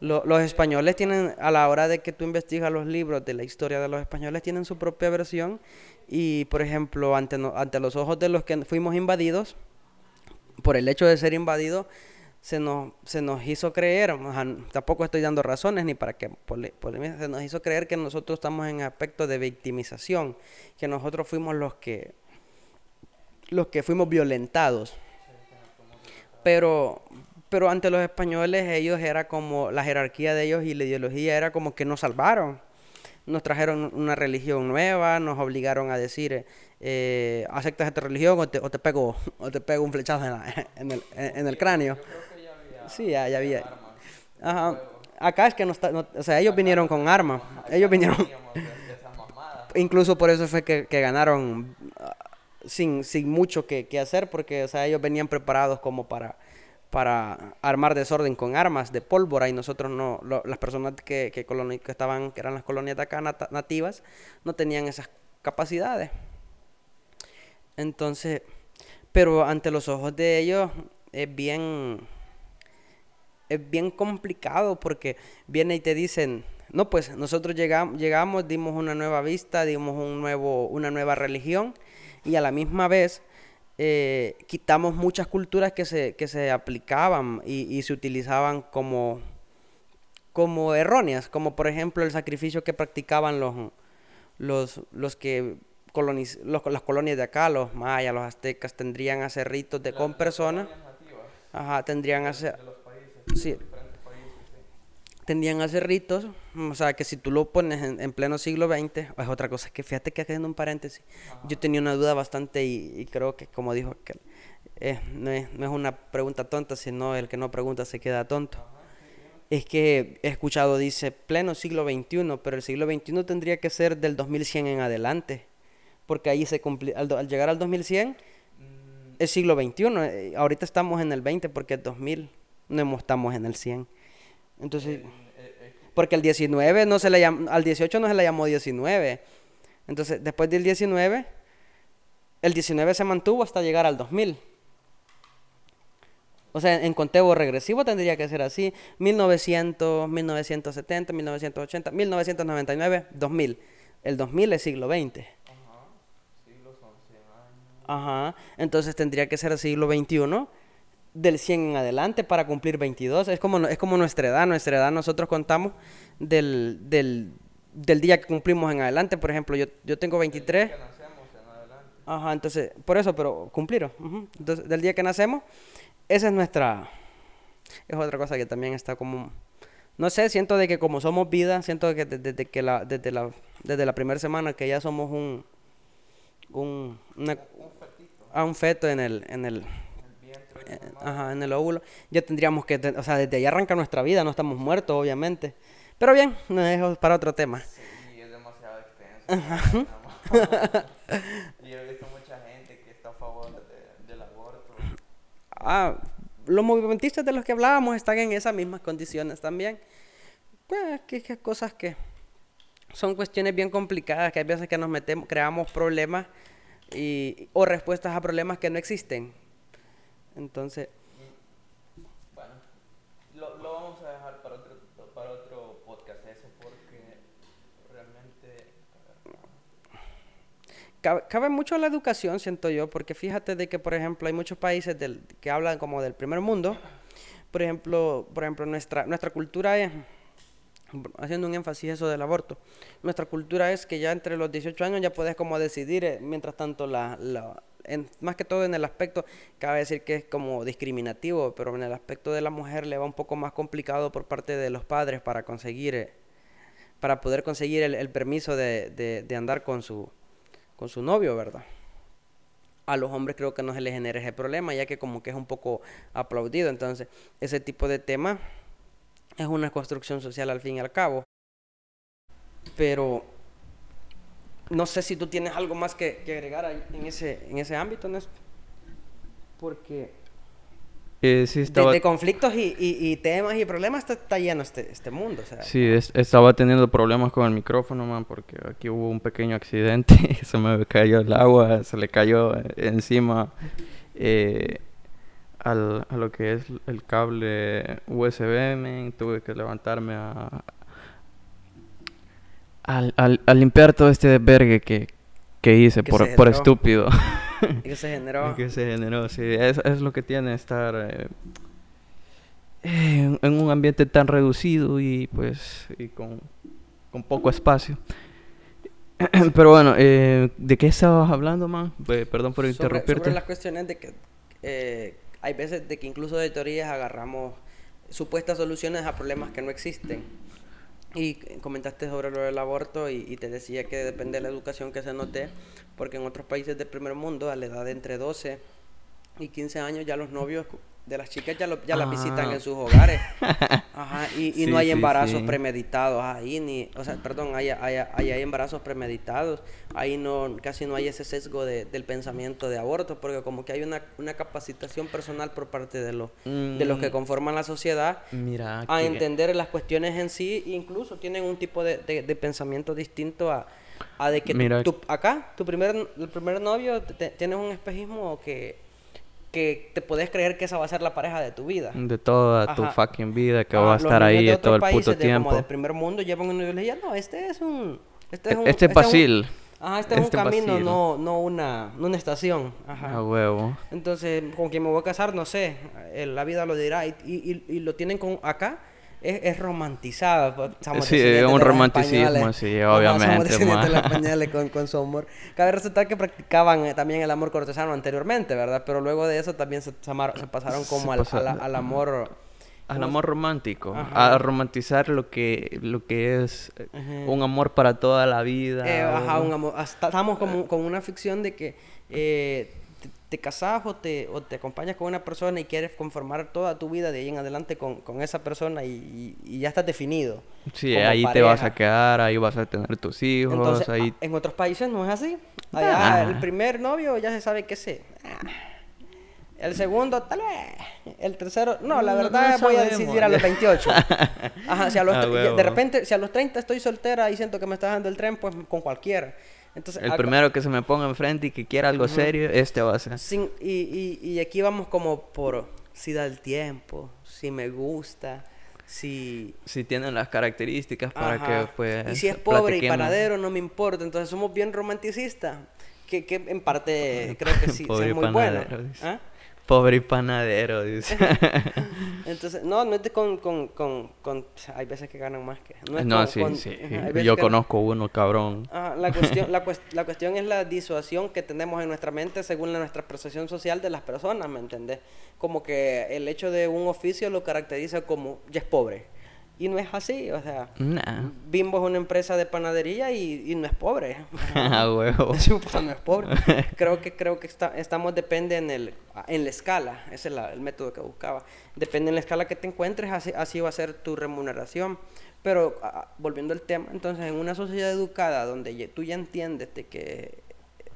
los españoles tienen, a la hora de que tú investigas los libros de la historia de los españoles, tienen su propia versión y, por ejemplo, ante, ante los ojos de los que fuimos invadidos, por el hecho de ser invadidos, se nos, se nos hizo creer, tampoco estoy dando razones ni para que se nos hizo creer que nosotros estamos en aspecto de victimización, que nosotros fuimos los que, los que fuimos violentados. Pero, pero ante los españoles ellos era como la jerarquía de ellos y la ideología era como que nos salvaron. Nos trajeron una religión nueva, nos obligaron a decir, eh, aceptas esta religión o te, o te, pego o te pego un flechazo en, el, en el, cráneo. sí, ya, había. Ajá. Acá es que no está, o sea, ellos vinieron con armas. Ellos vinieron. Incluso por eso fue que, que ganaron ah, sin, sin mucho que, que, hacer, porque o sea, ellos venían preparados como para para armar desorden con armas de pólvora y nosotros no, las personas que, que, que, estaban, eran las colonias de acá nativas, no tenían esas capacidades. Entonces, pero ante los ojos de ellos es bien, es bien complicado porque viene y te dicen, no, pues nosotros llegamos, llegamos, dimos una nueva vista, dimos un nuevo, una nueva religión y a la misma vez eh, quitamos muchas culturas que se, que se aplicaban y, se utilizaban como, como erróneas, como por ejemplo el sacrificio que practicaban los, los, los que coloniz los, las colonias de acá, los mayas, los aztecas, tendrían a hacer ritos de con personas. Ajá, tendrían a hacer... Sí, tendrían a hacer ritos, o sea, que si tú lo pones en, pleno siglo XX, es otra cosa, que fíjate que haciendo un paréntesis, yo tenía una duda bastante y, creo que como dijo que eh, no, es, no, es, una pregunta tonta, sino el que no pregunta se queda tonto. Es que he escuchado, dice, pleno siglo XXI, pero el siglo XXI tendría que ser del 2100 en adelante, porque ahí se cumple, al, llegar al 2100 mm. es siglo XXI, eh, ahorita estamos en el 20 porque es 2000, no estamos en el 100. Entonces, porque el 19 no se le llamó, al 18 no se le llamó 19. Entonces, después del 19, el 19 se mantuvo hasta llegar al 2000. O sea, en conteo regresivo tendría que ser así. 1900, 1970, 1980, 1999, 2000. El 2000 es siglo XX. Ajá. Entonces tendría que ser siglo XXI del 100 en adelante para cumplir 22. Es como, es como nuestra edad. Nuestra edad nosotros contamos del, del, del día que cumplimos en adelante. Por ejemplo, yo, yo tengo 23. Ajá, entonces, por eso, pero cumplir. Entonces, del día que nacemos, esa es nuestra... Es otra cosa que también está como... No sé, siento de que como somos vida, siento que desde, que la, desde la, desde la primera semana que ya somos un... Un, una, a un feto en el, en el, ajá, en el óvulo, ya tendríamos que, o sea, desde ahí arranca nuestra vida, no estamos muertos, obviamente. Pero bien, no dejo para otro tema. Sí, es demasiado extenso. y he visto mucha gente que está a favor del aborto. Ah, los movimentistas de los que hablábamos están en esas mismas condiciones también. Pues, que, que cosas que son cuestiones bien complicadas, que hay veces que nos metemos, creamos problemas y, o respuestas a problemas que no existen. Entonces... Bueno, lo, lo vamos a dejar para otro, para otro podcast eso porque realmente... Cabe, cabe, mucho la educación, siento yo, porque fíjate de que, por ejemplo, hay muchos países del, que hablan como del primer mundo. Por ejemplo, por ejemplo nuestra, nuestra cultura es haciendo un énfasis eso del aborto. Nuestra cultura es que ya entre los 18 años ya puedes como decidir, eh, mientras tanto la, la más que todo en el aspecto, cabe decir que es como discriminativo, pero en el aspecto de la mujer le va un poco más complicado por parte de los padres para conseguir, eh, para poder conseguir el, permiso de, de, andar con su, con su novio, ¿verdad? A los hombres creo que no se les genera ese problema, ya que como que es un poco aplaudido, entonces ese tipo de temas es una construcción social al fin y al cabo. Pero no sé si tú tienes algo más que, que agregar ahí en ese, en ese ámbito, Néstor. Porque eh, sí estaba... de, de, conflictos y, y, y, temas y problemas está, está lleno este, este mundo. O sea, sí, es, estaba teniendo problemas con el micrófono, man, porque aquí hubo un pequeño accidente. se me cayó el agua, se le cayó encima. Eh, al, a lo que es el cable USB, man, tuve que levantarme a, al, al, a limpiar todo este desvergue que, que hice Que por, por estúpido. y que se generó. que se generó, sí. Es, es lo que tiene estar eh, en, en un ambiente tan reducido y pues y con, con poco espacio. Pero bueno, eh, ¿de qué estabas hablando, man? Pe- Perdón por sobre, interrumpirte. sobre las cuestiones de que eh, hay veces de que incluso de teorías agarramos supuestas soluciones a problemas que no existen. Y comentaste sobre lo del aborto y, te decía que depende de la educación que se note, porque en otros países del primer mundo, a la edad de entre 12 y 15 años, ya los novios de las chicas ya, lo, ya las visitan Ah. en sus hogares. Ajá, y, y Sí, no hay embarazos sí. premeditados ahí, ni, o sea, perdón, hay, hay, hay, hay embarazos premeditados, ahí no, casi no hay ese sesgo de, del pensamiento de aborto, porque como que hay una, una capacitación personal por parte de los, de los que Mm. conforman la sociedad Mira, a entender las cuestiones en sí, incluso tienen un tipo de, de- de pensamiento distinto a, a de que Mira- tu- acá, tu primer, el primer novio, te- te- tienes un espejismo que, que te puedes creer que esa va a ser la pareja de tu vida. de toda tu Ajá. fucking vida que Ah, va a estar ahí de todo el puto de, tiempo. Como de primer mundo llevan un novio y le dicen, no, este es un... Este es un, Este es un- Basil. Ajá, este es Este un camino, Basil. no, no, una, no una estación. Ajá. A huevo. Entonces, con quien me voy a casar, no sé, eh, la vida lo dirá. Y, y, y- y lo tienen con acá, es, es romantizado. pues, Sí, descendientes un romanticismo, sí, obviamente, de los españoles con, con su amor. Cabe resaltar que practicaban eh, también el amor cortesano anteriormente, ¿verdad? Pero luego de eso también se, pasaron como Se al, pasa- al amor... Al ¿cómo amor romántico. Ajá. A romantizar lo que, lo que es Ajá. un amor para toda la vida. Eh, ajá, un- un amor. hasta- Estamos como, con una ficción de que eh, te, casas o te, o te acompañas con una persona y quieres conformar toda tu vida de ahí en adelante con, con esa persona y, y- y ya estás definido. Sí, ahí te vas a quedar, ahí vas a tener tus hijos, Entonces, ahí... a- en otros países no es así. Allá Ah. el primer novio ya se sabe que sí. El segundo, tal vez. El tercero, no, la verdad no voy a decidir a los 28. Ajá, si a los Ah, tre- huevo. de repente, si a los 30 estoy soltera y siento que me está dando el tren, pues con cualquiera. Entonces, El acá- primero que se me ponga enfrente y que quiera algo serio, este va a ser. sin- y, y, y aquí vamos como por si da el tiempo, si me gusta, si... Si tienen las características para Ajá. que pues... Y si es pobre y panadero, no me importa. Entonces somos bien romanticistas. Que, que en parte creo que sí, es muy bueno. ¿Ah? Pobre panadero, dice. Entonces, no, no es de con, con, con, con, Hay veces que ganan más que... No, sí, sí. Yo conozco uno, cabrón. la, cuestión, la, la, cuestión es la disuasión que tenemos en nuestra mente según la, nuestra percepción social de las personas, ¿me entendés? Como que el hecho de un oficio lo caracteriza como, ya es pobre. Y no es así, o sea, Bimbo es una empresa de panadería y, no es pobre. Ah, huevo. no es pobre. creo que creo que está, estamos depende en el en la escala, ese es el método que buscaba. Depende en la escala que te encuentres, así, así va a ser tu remuneración. Pero volviendo al tema, entonces en una sociedad educada donde tú ya entiendes de que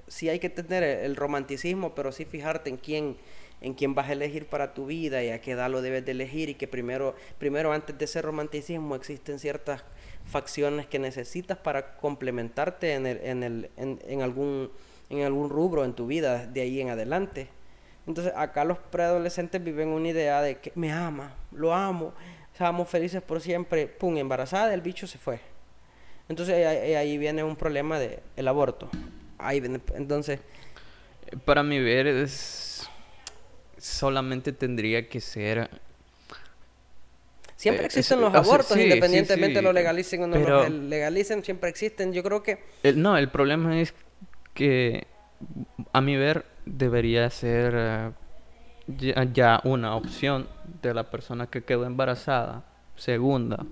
sí hay que tener el romanticismo, pero sí fijarte en quién en quién vas a elegir para tu vida y a qué edad lo debes de elegir y que primero, primero antes de ese romanticismo existen ciertas facciones que necesitas para complementarte en, el, en, el, en, algún, en algún rubro en tu vida de ahí en adelante. Entonces acá los preadolescentes viven una idea de que me ama, lo amo, estamos felices por siempre, pum, embarazada, el bicho se fue. Entonces ahí, viene un problema del el aborto. Ahí entonces... Para mi ver es solamente tendría que ser... Siempre eh, existen los abortos, independientemente de lo legalicen o no lo legalicen, siempre existen. Yo creo que... no, el problema es que, a mi ver, debería ser eh, ya, una opción de la persona que quedó embarazada. Segunda,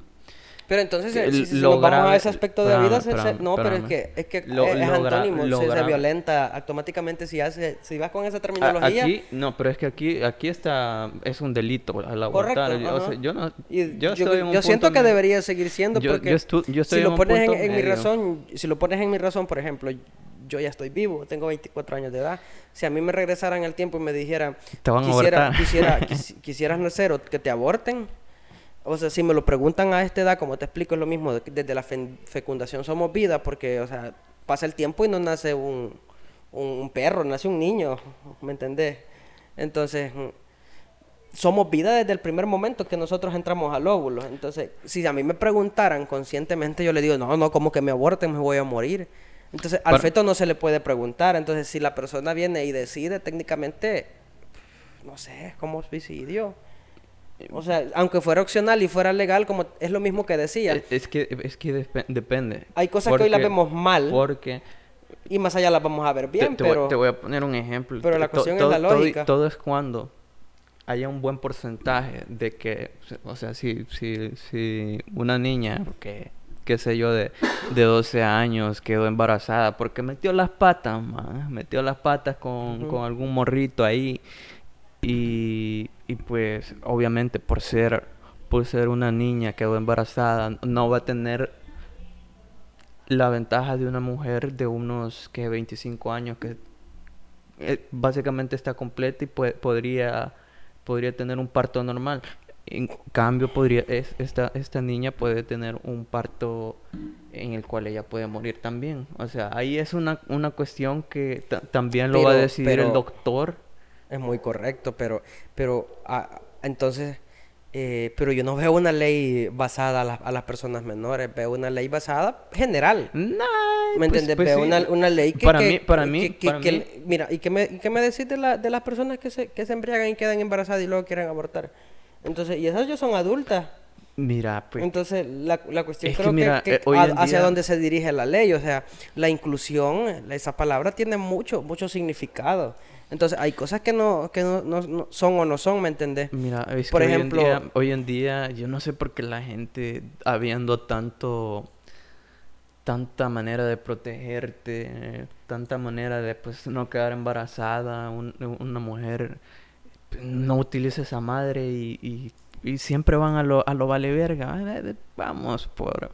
pero entonces, si, si nos vamos a ese aspecto de vida, no, pero es que, es que es antónimo, se, violenta automáticamente si hace, si vas con esa terminología. Aquí, no, pero es que aquí, aquí está, es un delito al abortar. yo no, yo, yo siento que debería seguir siendo porque si lo pones en, mi razón, si lo pones en mi razón, por ejemplo, yo ya estoy vivo, tengo 24 años de edad. Si a mí me regresaran el tiempo y me dijeran, quisiera, quisiera, quisieras nacer o que te aborten, o sea, si me lo preguntan a esta edad, como te explico, es lo mismo. Desde la fecundación somos vida, porque, o sea, pasa el tiempo y no nace un, un perro, nace un niño, ¿me entendés? Entonces, mm, somos vida desde el primer momento que nosotros entramos al óvulo. Entonces, si a mí me preguntaran conscientemente, yo le digo, no, no, como que me aborten, me voy a morir. Entonces, al feto no se le puede preguntar. Entonces, si la persona viene y decide, técnicamente, no sé, es como suicidio. O sea, aunque fuera opcional y fuera legal, como es lo mismo que decía. Es, que, es que depende. Hay cosas que hoy las vemos mal. Porque... Y más allá las vamos a ver bien, te, pero... Voy, te voy a poner un ejemplo. Pero la cuestión es la lógica. Todo, es cuando haya un buen porcentaje de que... O sea, si, si, si una niña que qué sé yo, de, de 12 años, quedó embarazada, porque metió las patas, man, metió las patas con, con algún morrito ahí y, y pues obviamente por ser, por ser una niña que quedó embarazada, no va a tener la ventaja de una mujer de unos que 25 años que eh, básicamente está completa y podría, podría tener un parto normal. En cambio, podría, es, esta, esta niña puede tener un parto en el cual ella puede morir también. O sea, ahí es una, una cuestión que también lo va a decidir el doctor es muy correcto, pero, pero ah, entonces, eh, pero yo no veo una ley basada a, las personas menores, veo una ley basada general. ¿Me pues, entiendes? Pues veo una, ley que... Para mí, para mí, Mira, ¿y qué me, y qué me decís de, la, de las personas que se, que se embriagan y quedan embarazadas y luego quieren abortar? Entonces, y esas ya son adultas. Mira, pues. Entonces, la, la cuestión creo que, eh, hacia dónde se dirige la ley, o sea, la inclusión, esa palabra tiene mucho, mucho significado. Entonces, hay cosas que no, que no, no, son o no son, ¿me entendés? Mira, por ejemplo, hoy en, día, hoy en día, yo no sé por qué la gente, habiendo tanto, tanta manera de protegerte, tanta manera de pues no quedar embarazada, una mujer no utiliza esa madre y, y, siempre van a lo, a lo vale verga. Vamos por,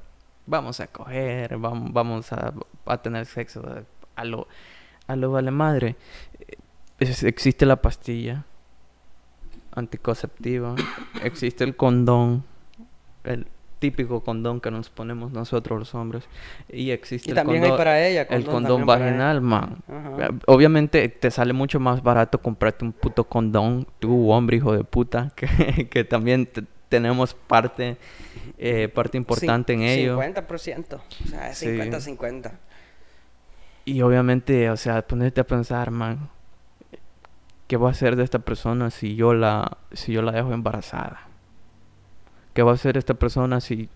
vamos a coger, vamos, vamos a, a tener sexo a lo, a lo vale madre existe la pastilla anticonceptiva, existe el condón, el típico condón que nos ponemos nosotros los hombres y existe el también condón, hay para ella el condón vaginal man. Obviamente te sale mucho más barato comprarte un puto condón tú hombre hijo de puta que, que también tenemos parte eh, parte importante en ello. 50% o sea es 50-50 y obviamente o sea ponerte a pensar man ¿qué va a hacer de esta persona si yo la, si yo la dejo embarazada? ¿Qué va a hacer esta persona si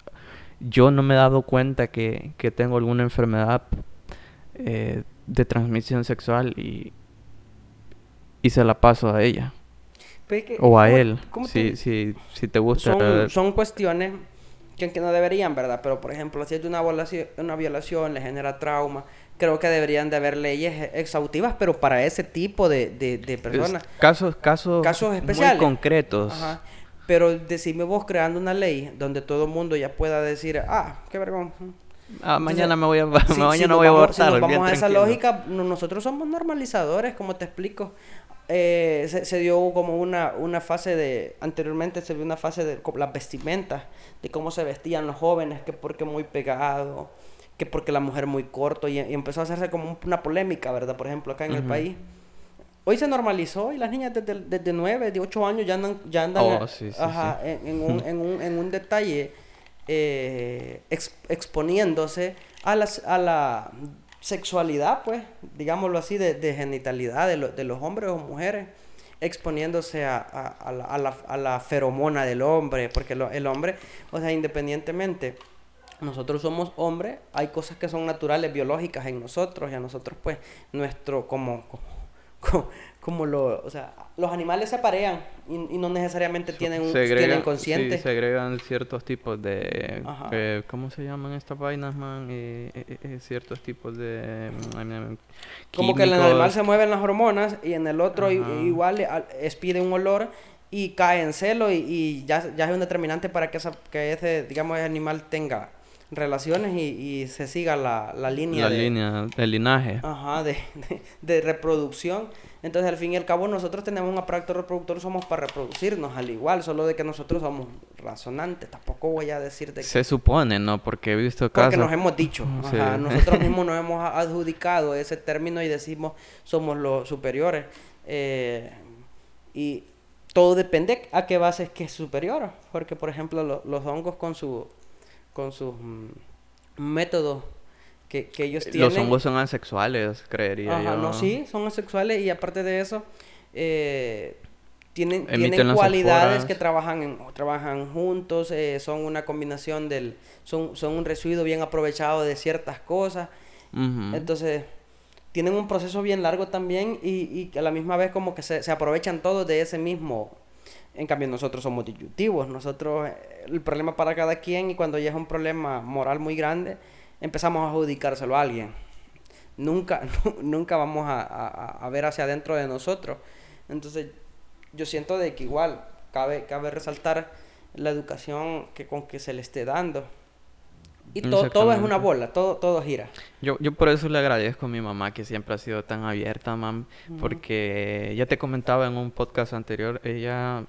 yo no me he dado cuenta que, que tengo alguna enfermedad eh, de transmisión sexual y, y se la paso a ella? o a él, si, si, si, te gusta. Son, son cuestiones que, no deberían, ¿verdad? Pero, por ejemplo, si es una violación, una violación, le genera trauma, creo que deberían de haber leyes exhaustivas, pero para ese tipo de, de, personas. casos, casos, casos especiales. Muy concretos. Ajá. Pero decime vos creando una ley donde todo el mundo ya pueda decir, ah, qué vergüenza. Ah, mañana me voy a, mañana voy a abortar. Si vamos a esa lógica, nosotros somos normalizadores, como te explico. Eh, se, dio como una, una fase de, anteriormente se vio una fase de las vestimentas, de cómo se vestían los jóvenes, que porque muy pegado, que porque la mujer muy corto, y, empezó a hacerse como una polémica, ¿verdad? Por ejemplo, acá en el país. Hoy se normalizó y las niñas desde, desde 9, de 8 años ya andan, ya andan oh, En, un, en, un, en, un, detalle eh, exponiéndose a, las, a la sexualidad, pues, digámoslo así, de, de genitalidad de, de, los hombres o mujeres, exponiéndose a, a, la, a, la, a la, feromona del hombre, porque el hombre, o sea, independientemente, nosotros somos hombres, hay cosas que son naturales, biológicas en nosotros, y a nosotros, pues, nuestro, como, como, como lo, o sea, los animales se aparean y, no necesariamente tienen un tienen consciente. Sí, segregan ciertos tipos de, eh, ¿cómo se llaman estas vainas, man? Eh, eh, ciertos tipos de mm, como que en el animal se mueven las hormonas y en el otro igual expide un olor y cae en celo y, ya, ya es un determinante para que, esa, que ese, digamos, ese animal tenga relaciones y, y se siga la, la línea. La línea, el linaje. Ajá, de, de, reproducción. Entonces, al fin y al cabo, nosotros tenemos un aparato reproductor, somos para reproducirnos, al igual, solo de que nosotros somos razonantes. Tampoco voy a decir de que... Se supone, ¿no? Porque he visto casos... Porque nos hemos dicho. Ajá, nosotros mismos nos hemos adjudicado ese término y decimos somos los superiores. Eh, y todo depende a qué base es que es superior. Porque, por ejemplo, los hongos con su con sus mm, métodos que, que, ellos tienen. Los hongos son asexuales, creería Ajá, no, sí, son asexuales y aparte de eso, eh, tienen, tienen cualidades que trabajan, en, trabajan juntos, eh, son una combinación del... Son, son un residuo bien aprovechado de ciertas cosas. Entonces, tienen un proceso bien largo también y, y a la misma vez como que se, se aprovechan todos de ese mismo en cambio, nosotros somos disyuntivos. Nosotros, eh, el problema para cada quien, y cuando ya es un problema moral muy grande, empezamos a adjudicárselo a alguien. Nunca, nunca vamos a, a, ver hacia adentro de nosotros. Entonces, yo siento de que igual cabe, cabe resaltar la educación que con que se le esté dando. Y todo, todo es una bola, todo, todo gira. Yo, yo por eso le agradezco a mi mamá que siempre ha sido tan abierta, mam, porque ya te comentaba en un podcast anterior, ella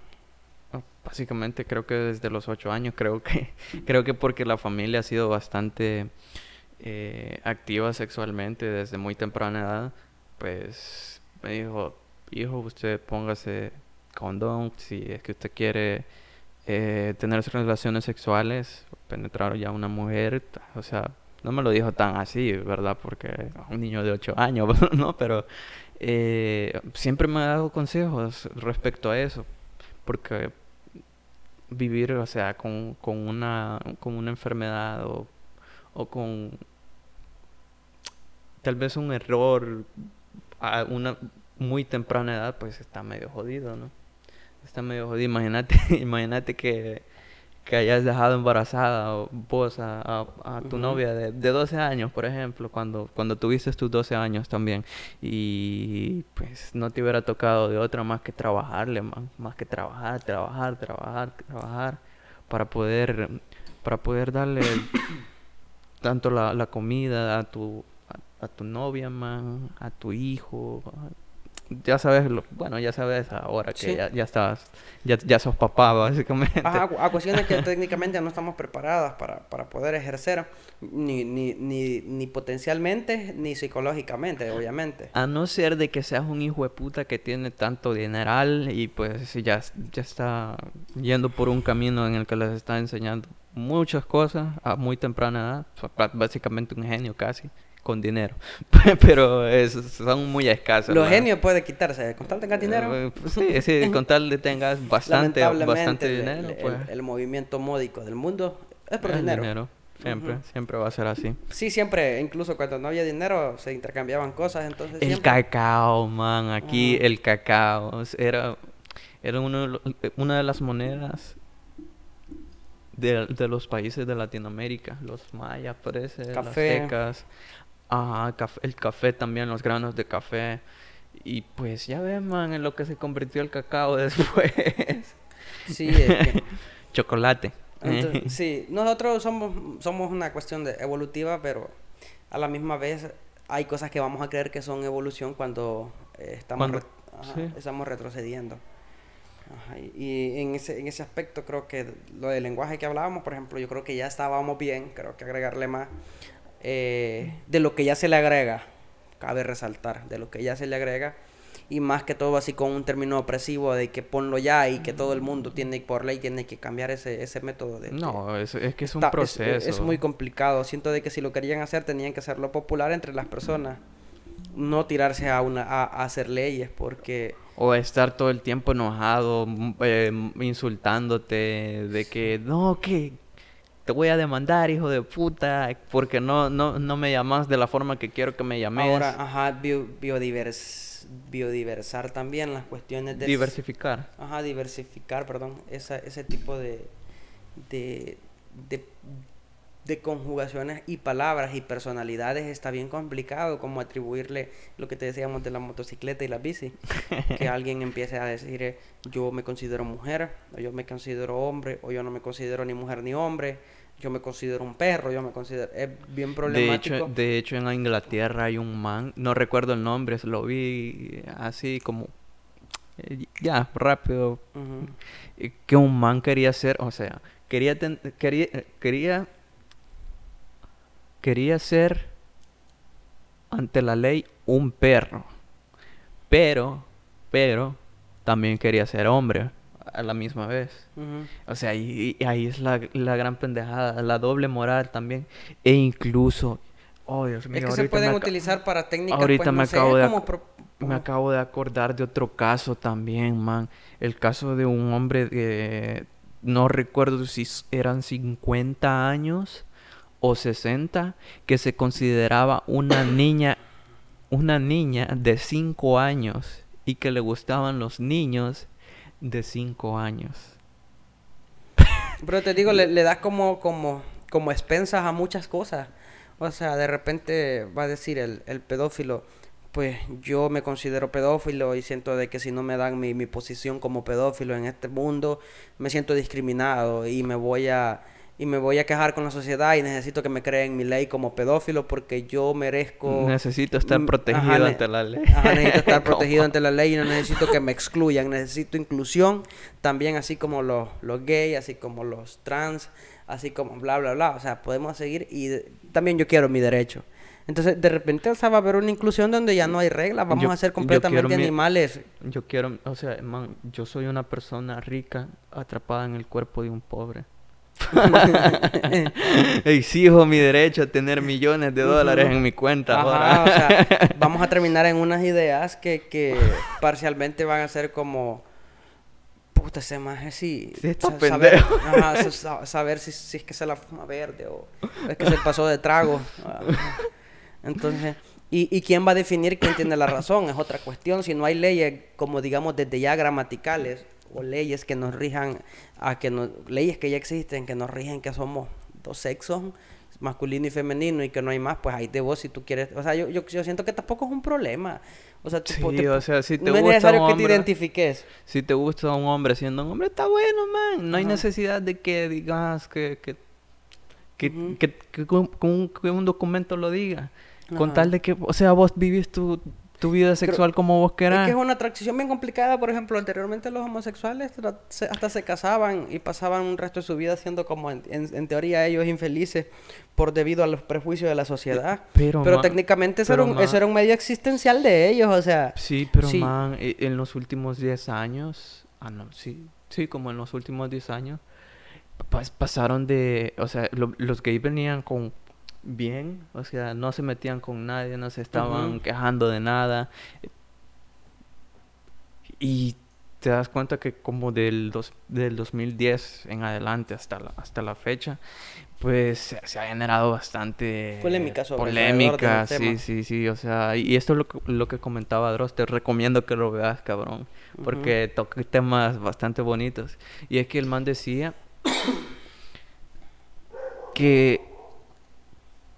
básicamente creo que desde los ocho años, creo que, creo que porque la familia ha sido bastante eh, activa sexualmente desde muy temprana edad, pues me dijo, hijo, usted póngase condón si es que usted quiere eh, tener relaciones sexuales, penetrar ya una mujer, o sea, no me lo dijo tan así, ¿verdad? Porque un niño de ocho años, ¿no? Pero eh, siempre me ha dado consejos respecto a eso, porque vivir, o sea, con, con, una, con una enfermedad o, o con tal vez un error a una muy temprana edad, pues está medio jodido, ¿no? Está medio jodido. Imagínate, imagínate que que hayas dejado embarazada o vos a, a, tu novia de, de, 12 años, por ejemplo, cuando, cuando tuviste tus 12 años también, y pues no te hubiera tocado de otra más que trabajarle, más, más que trabajar, trabajar, trabajar, trabajar, para poder, para poder darle tanto la, la comida a tu, a, tu novia, man, a tu hijo, ya sabes, lo, bueno, ya sabes ahora que ya, ya, estás, ya, ya sos papá, básicamente. Ajá, a cuestiones que técnicamente no estamos preparadas para, para poder ejercer, ni, ni, ni, ni potencialmente, ni psicológicamente, obviamente. A no ser de que seas un hijo de puta que tiene tanto dineral y pues ya, ya está yendo por un camino en el que les está enseñando muchas cosas a muy temprana edad, básicamente un genio casi con dinero. Pero es, son muy escasos. Los genios puede quitarse, con tal tengas dinero. Eh, pues sí, sí, con tal de tengas bastante, bastante dinero. El, pues. el, movimiento módico del mundo es por dinero. Siempre, siempre va a ser así. Sí, siempre, incluso cuando no había dinero se intercambiaban cosas, entonces El cacao, man, aquí el cacao era, era uno, una de las monedas de, de, los países de Latinoamérica, los mayas, parece, las aztecas, ajá, el café también, los granos de café. Y pues ya ves, man, en lo que se convirtió el cacao después. Sí, chocolate. sí, nosotros somos, somos una cuestión de evolutiva, pero a la misma vez hay cosas que vamos a creer que son evolución cuando eh, estamos, estamos retrocediendo. y en ese, en ese aspecto creo que lo del lenguaje que hablábamos, por ejemplo, yo creo que ya estábamos bien, creo que agregarle más eh, de lo que ya se le agrega, cabe resaltar, de lo que ya se le agrega y más que todo así con un término opresivo de que ponlo ya y que todo el mundo tiene por ley tiene que cambiar ese, ese método de no es, es que es un proceso es, muy complicado. Siento de que si lo querían hacer tenían que hacerlo popular entre las personas. No tirarse a una a, hacer leyes porque o estar todo el tiempo enojado eh, insultándote de que no que te voy a demandar, hijo de puta, porque no, no, no me llamas de la forma que quiero que me llames. Ahora, ajá, bio, biodivers biodiversar también las cuestiones de... Diversificar. Ajá, diversificar, perdón, esa, ese tipo de, de, de, conjugaciones y palabras y personalidades está bien complicado, como atribuirle lo que te decíamos de la motocicleta y la bici. que alguien empiece a decir, eh, yo me considero mujer, o yo me considero hombre, o yo no me considero ni mujer ni hombre yo me considero un perro, yo me considero... Es bien problemático. De hecho, de hecho en Inglaterra hay un man, no recuerdo el nombre, lo vi así como... Eh, ya, rápido. Eh, que un man quería ser, o sea, quería, quería, quería, quería ser ante la ley un perro. Pero, pero, también quería ser hombre a la misma vez. O sea, y, ahí es la, la, gran pendejada, la doble moral también. E incluso, oh Dios mío, es que se pueden utilizar para técnicas. Ahorita pues, me, acabo de me acabo de acordar de otro caso también, man. El caso de un hombre de, no recuerdo si eran 50 años o 60, que se consideraba una niña, una niña de 5 años y que le gustaban los niños de cinco años. Pero te digo, le, le das como, como, como expensas a muchas cosas. O sea, de repente va a decir el, el pedófilo, pues yo me considero pedófilo y siento de que si no me dan mi, mi posición como pedófilo en este mundo, me siento discriminado y me voy a y me voy a quejar con la sociedad y necesito que me creen mi ley como pedófilo porque yo merezco... Necesito estar protegido ante la ley. necesito estar protegido ante la ley y no necesito que me excluyan, necesito inclusión también así como los, los gays, así como los trans, así como bla, bla, bla. O sea, podemos seguir y también yo quiero mi derecho. Entonces, de repente, o sea, va a haber una inclusión donde ya no hay reglas, vamos a ser completamente animales. yo quiero, o sea, man, yo soy una persona rica atrapada en el cuerpo de un pobre. Exijo mi derecho a tener millones de dólares en mi cuenta vamos a terminar en unas ideas que, que parcialmente van a ser como puta ese más sí, saber, saber si, si, es que se la fuma verde o es que se pasó de trago entonces ¿Y, ¿Y quién va a definir quién tiene la razón? Es otra cuestión. Si no hay leyes, como digamos, desde ya gramaticales, o leyes que nos rijan a que no, leyes que ya existen que nos rigen que somos dos sexos masculino y femenino y que no hay más pues ahí de vos si tú quieres. O sea yo, yo, siento que tampoco es un problema. O sea, o sea si te no gusta es necesario que te identifiques. si te gusta un hombre siendo un hombre está bueno man. No hay necesidad de que digas que que que, que, un, documento lo diga. Con tal de que o sea vos vivís tu tu vida sexual como vos querás. Es que es una transición bien complicada. Por ejemplo, anteriormente los homosexuales hasta se casaban y pasaban un resto de su vida siendo como, en, teoría, ellos infelices por debido a los prejuicios de la sociedad. Pero, técnicamente eso, era un, eso, era un, medio existencial de ellos, o sea... Sí, pero man, e, en los últimos 10 años... Ah, no, sí, sí, como en los últimos 10 años... pasaron de... O sea, los gays venían con bien, o sea, no se metían con nadie, no se estaban quejando de nada. Y te das cuenta que como del, dos, del 2010 en adelante hasta la, hasta la fecha, pues se, ha generado bastante polémica sobre polémica, sí, sí, sí, o sea, y esto es lo que, lo que comentaba Dross, te recomiendo que lo veas, cabrón, porque toca temas bastante bonitos. Y es que el man decía que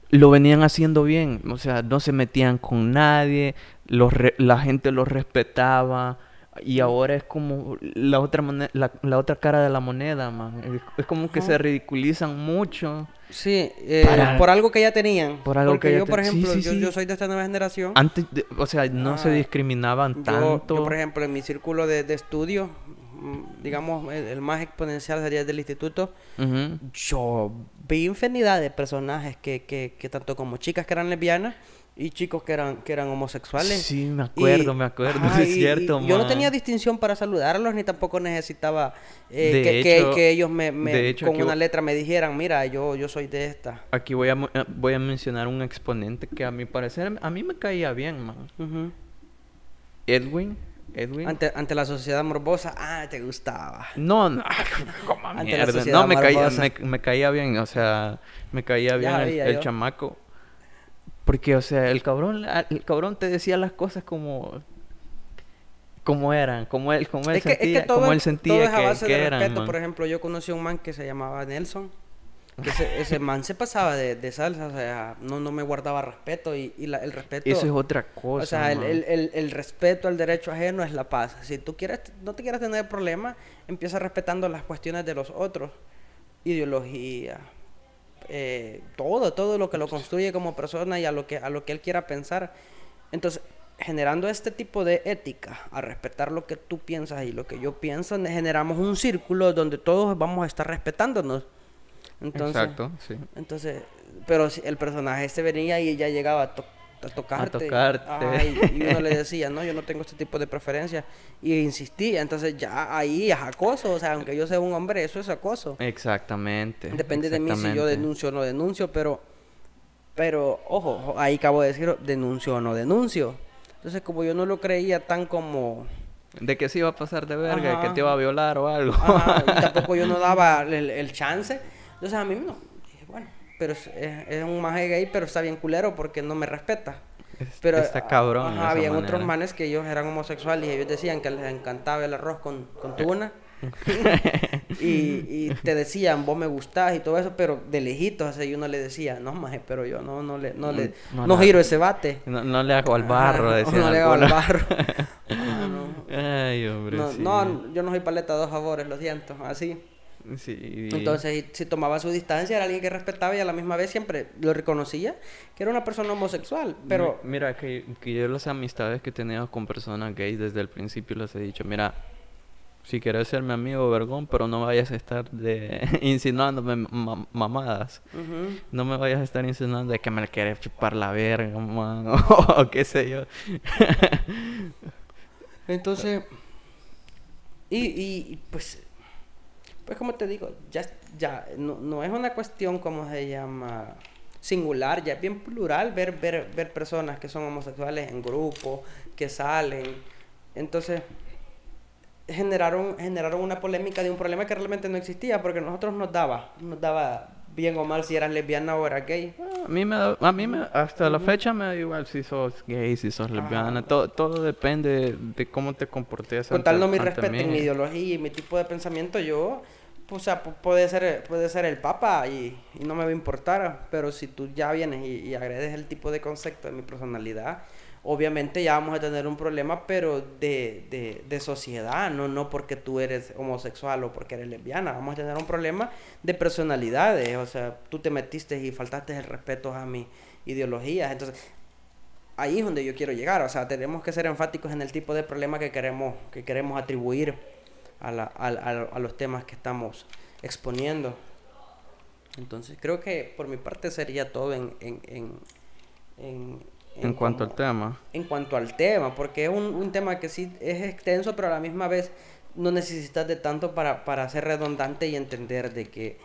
lo venían haciendo bien, o sea, no se metían con nadie, los la gente los respetaba, y ahora es como la otra la, la, otra cara de la moneda, man. Es, como que se ridiculizan mucho. Sí, eh, por algo que ya tenían. Por algo Porque que yo, por ejemplo, yo, yo, soy de esta nueva generación. Antes, o sea, no se discriminaban tanto. Yo, por ejemplo, en mi círculo de, de estudio, digamos, el, más exponencial sería el del instituto, yo vi infinidad de personajes que, que, que tanto como chicas que eran lesbianas, y chicos que eran que eran homosexuales. Sí, me acuerdo, me acuerdo, es cierto. yo no tenía distinción para saludarlos ni tampoco necesitaba eh, que, que, ellos me, con una letra me dijeran, mira, yo yo soy de esta. Aquí voy a eh, voy a mencionar un exponente que a mi parecer a mí me caía bien, man. Edwin. Edwin. Ante, ante la sociedad morbosa, ah, te gustaba. No, no, como mierda. No, me caía, me, caía bien, o sea, me caía bien el chamaco. Porque, o sea, el cabrón, el cabrón te decía las cosas como como eran, como él, como él sentía, como él sentía que, eran. Por ejemplo, yo conocí a un man que se llamaba Nelson. Ese, man se pasaba de, de, salsa, o sea, no, no me guardaba respeto y, y el respeto... Eso es otra cosa. O sea, el, el, el, respeto al derecho ajeno es la paz. Si tú quieres, no te quieres tener problemas, empieza respetando las cuestiones de los otros. Ideología, eh, todo, todo lo que lo construye como persona y a lo que, a lo que él quiera pensar. Entonces, generando este tipo de ética, a respetar lo que tú piensas y lo que yo pienso, generamos un círculo donde todos vamos a estar respetándonos. Entonces, Exacto, sí. Entonces, pero el personaje este venía y ya llegaba a a tocarte. A tocarte. y, uno le decía, no, yo no tengo este tipo de preferencia. Y insistía. Entonces ya ahí es acoso. O sea, aunque yo sea un hombre, eso es acoso. Exactamente. Depende de mí si yo denuncio o no denuncio, pero, pero, ojo, ahí acabo de decir, denuncio o no denuncio. Entonces, como yo no lo creía tan como... De que se iba a pasar de verga, que te iba a violar o algo. y tampoco yo no daba el, el chance. Entonces a mí no, pero es, un maje gay, pero está bien culero porque no me respeta. pero está cabrón. Ajá, habían otros manes que ellos eran homosexuales y ellos decían que les encantaba el arroz con, con tuna. y, y, te decían, vos me gustás y todo eso, pero de lejitos, así uno le decía, no maje, pero yo no, no le, no le, no, giro ese bate. No, le hago al barro. No le hago al barro. Ay, hombre. No, yo no soy paleta de dos favores, lo siento, así. Entonces, si tomaba su distancia, era alguien que respetaba y a la misma vez siempre lo reconocía que era una persona homosexual. Pero. Mira, que, que yo las amistades que he tenido con personas gays desde el principio les he dicho: Mira, si quieres ser mi amigo, vergón, pero no vayas a estar de insinuándome mamadas. No me vayas a estar insinuando de que me quieres chupar la verga, o qué sé yo. Entonces, y, y pues pues como te digo, ya, ya no, es una cuestión, como se llama? singular, ya es bien plural ver, ver, ver personas que son homosexuales en grupo, que salen. Entonces, generaron, generaron una polémica de un problema que realmente no existía, porque nosotros nos daba, nos daba bien o mal si eras lesbiana o eras gay. A mí me a mí me, hasta la fecha me da igual si sos gay, si sos lesbiana, todo, todo depende de cómo te comportes. Con tal no me respeten mi ideología y mi tipo de pensamiento, yo o sea, puede ser, puede ser el papa y, no me va a importar, pero si tú ya vienes y, agredes el tipo de concepto de mi personalidad, obviamente ya vamos a tener un problema, pero de, de, sociedad, no, no porque tú eres homosexual o porque eres lesbiana, vamos a tener un problema de personalidades, o sea, tú te metiste y faltaste el respeto a mi ideología, entonces ahí es donde yo quiero llegar, o sea, tenemos que ser enfáticos en el tipo de problema que queremos, que queremos atribuir a, la, a, a, los temas que estamos exponiendo. Entonces, creo que por mi parte sería todo en... En, en, en, en cuanto al tema. En cuanto al tema, porque es un, un, tema que sí es extenso, pero a la misma vez no necesitas de tanto para, para ser redundante y entender de que,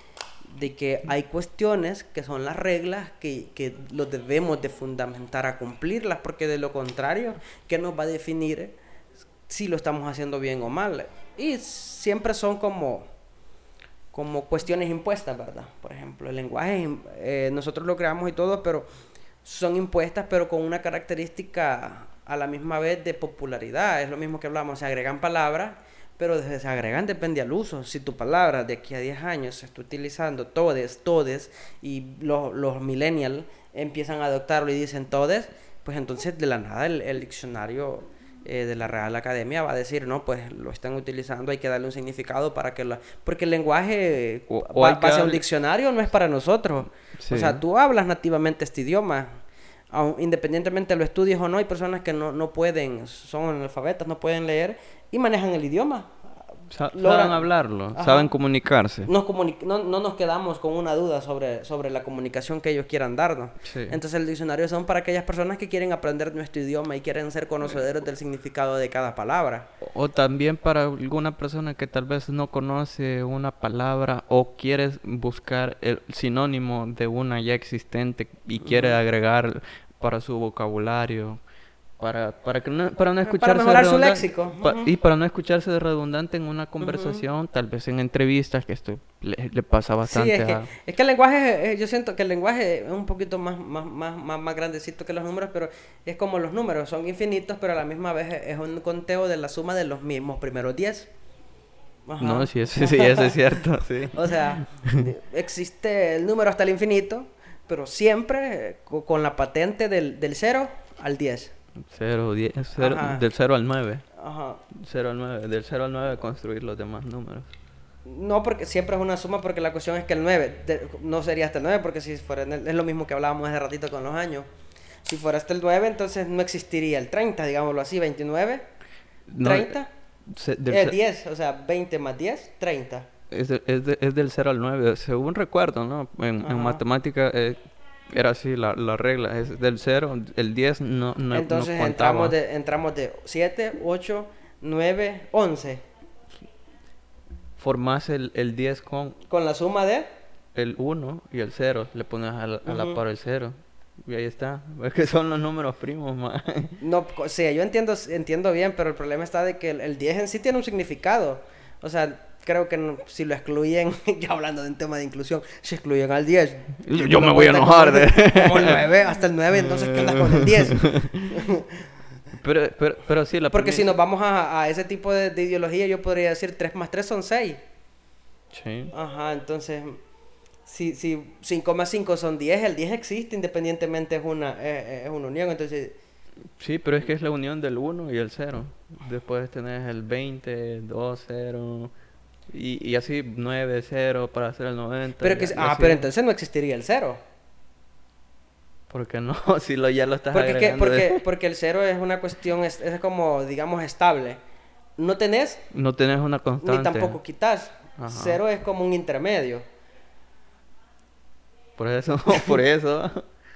de que hay cuestiones que son las reglas que, que lo debemos de fundamentar a cumplirlas, porque de lo contrario, ¿qué nos va a definir si lo estamos haciendo bien o mal? Y siempre son como, como cuestiones impuestas, ¿verdad? Por ejemplo, el lenguaje, eh, nosotros lo creamos y todo, pero son impuestas, pero con una característica a la misma vez de popularidad. Es lo mismo que hablamos, se agregan palabras pero se agregan depende al uso. Si tu palabra de aquí a 10 años se está utilizando todes, todes, y los, los millennials empiezan a adoptarlo y dicen todes, pues entonces de la nada el, diccionario eh, de la Real Academia va a decir, no, pues lo están utilizando, hay que darle un significado para que la... Porque el lenguaje o, un diccionario no es para nosotros. O sea, tú hablas nativamente este idioma. independientemente lo estudies o no, hay personas que no, no pueden, son analfabetas, no pueden leer y manejan el idioma. Saben hablarlo, saben comunicarse. no, no, nos quedamos con una duda sobre, sobre la comunicación que ellos quieran darnos. Entonces el diccionario son para aquellas personas que quieren aprender nuestro idioma y quieren ser conocedores del significado de cada palabra. O, también para alguna persona que tal vez no conoce una palabra o quiere buscar el sinónimo de una ya existente y quiere agregar para su vocabulario para, para, que no, para no escucharse para mejorar su léxico. Y para no escucharse de redundante en una conversación, tal vez en entrevistas, que esto le, pasa bastante. Sí, es, que, es que el lenguaje, eh, yo siento que el lenguaje es un poquito más, más, más, más, grandecito que los números, pero es como los números, son infinitos, pero a la misma vez es un conteo de la suma de los mismos primeros 10. No, sí, eso, sí, eso es cierto, sí. o sea, existe el número hasta el infinito, pero siempre con la patente del, del 0 al 10. 0, 10, del 0 al 9. Ajá. 0 al 9. Del 0 al 9 construir los demás números. No, porque siempre es una suma, porque la cuestión es que el 9 no sería hasta el 9, porque si fuera es lo mismo que hablábamos hace ratito con los años. Si fuera hasta el 9, entonces no existiría el 30, digámoslo así, 29, 30, es 10, o sea, 20 más 10, 30. Es, es, es del 0 al 9, según recuerdo, ¿no? En, en matemática eh, era así la, la, regla, es del 0, el 10 no, no Entonces entramos, de, entramos de 7, 8, 9, 11. Formás el, el 10 con... Con la suma de... El 1 y el 0, le pones a la, a la par el 0. Y ahí está. Es que son los números primos, más. No, sí, yo entiendo, entiendo bien, pero el problema está de que el, el 10 en sí tiene un significado. O sea, creo que si lo excluyen, ya hablando de un tema de inclusión, si excluyen al 10. Yo, me voy a enojar. De... Como el 9, hasta el 9, entonces ¿qué onda con el 10? pero, pero, pero sí, la Porque si nos vamos a, a ese tipo de, ideología, yo podría decir 3 más 3 son 6. Sí. Ajá, entonces, si, si 5 más 5 son 10, el 10 existe independientemente, es una, es, es una unión, entonces... Sí, pero es que es la unión del 1 y el 0. Después tenés el 20, 2, 0... Y, y así 9, 0 para hacer el 90. Pero que, ah, pero entonces no existiría el 0. ¿Por qué no? si lo, ya lo estás porque, agregando. porque, porque el 0 es una cuestión, es, es, como, digamos, estable. No tenés... No tenés una constante. Ni tampoco quitas. 0 es como un intermedio. Por eso, por eso.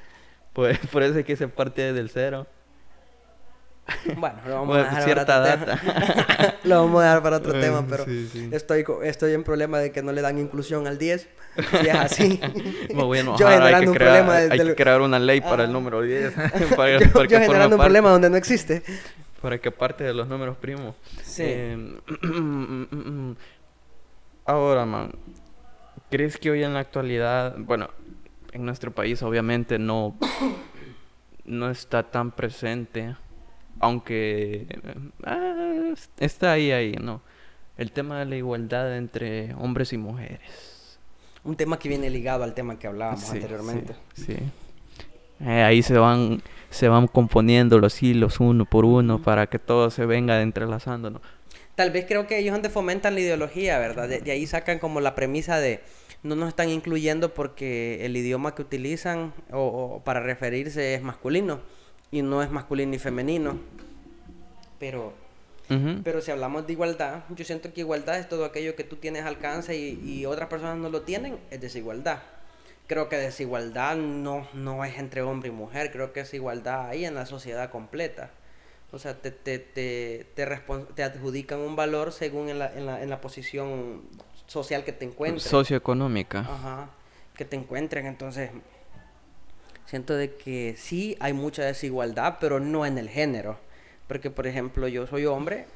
por, por eso es que se parte del 0. Bueno, lo vamos a dejar para otro tema. lo vamos a dejar para otro tema, pero Estoy, estoy en problema de que no le dan inclusión al 10. Si es así. Me voy a enojar. Yo generando hay que un crear, problema. hay que crear una ley para el ah. número 10. para, yo, yo generando un problema donde no existe. Para que parte de los números primos. Sí. Eh, ahora, man. ¿Crees que hoy en la actualidad, bueno, en nuestro país obviamente no, no está tan presente aunque ah, está ahí, ahí, ¿no? El tema de la igualdad entre hombres y mujeres. Un tema que viene ligado al tema que hablábamos anteriormente. Sí. Eh, ahí se van, se van componiendo los hilos uno por uno para que todo se venga entrelazando, ¿no? Tal vez creo que ellos donde fomentan la ideología, ¿verdad? De, ahí sacan como la premisa de no nos están incluyendo porque el idioma que utilizan o para referirse es masculino y no es masculino ni femenino. Pero, pero si hablamos de igualdad, yo siento que igualdad es todo aquello que tú tienes alcance y, y otras personas no lo tienen, es desigualdad. Creo que desigualdad no, no es entre hombre y mujer, creo que es igualdad ahí en la sociedad completa. O sea, te, te, te, te, te adjudican un valor según en la, en, la, en la posición social que te encuentren. Socioeconómica. Ajá, que te encuentren. Entonces, siento de que sí hay mucha desigualdad, pero no en el género. Porque, por ejemplo, yo soy hombre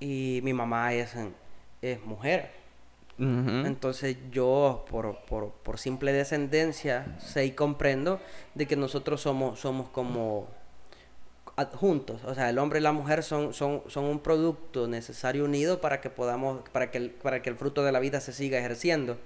y mi mamá es, es mujer. Entonces yo, por, por, por, simple descendencia, sé y comprendo de que nosotros somos, somos como adjuntos. O sea, el hombre y la mujer son, son, son un producto necesario unido para que podamos, para que, para que el fruto de la vida se siga ejerciendo.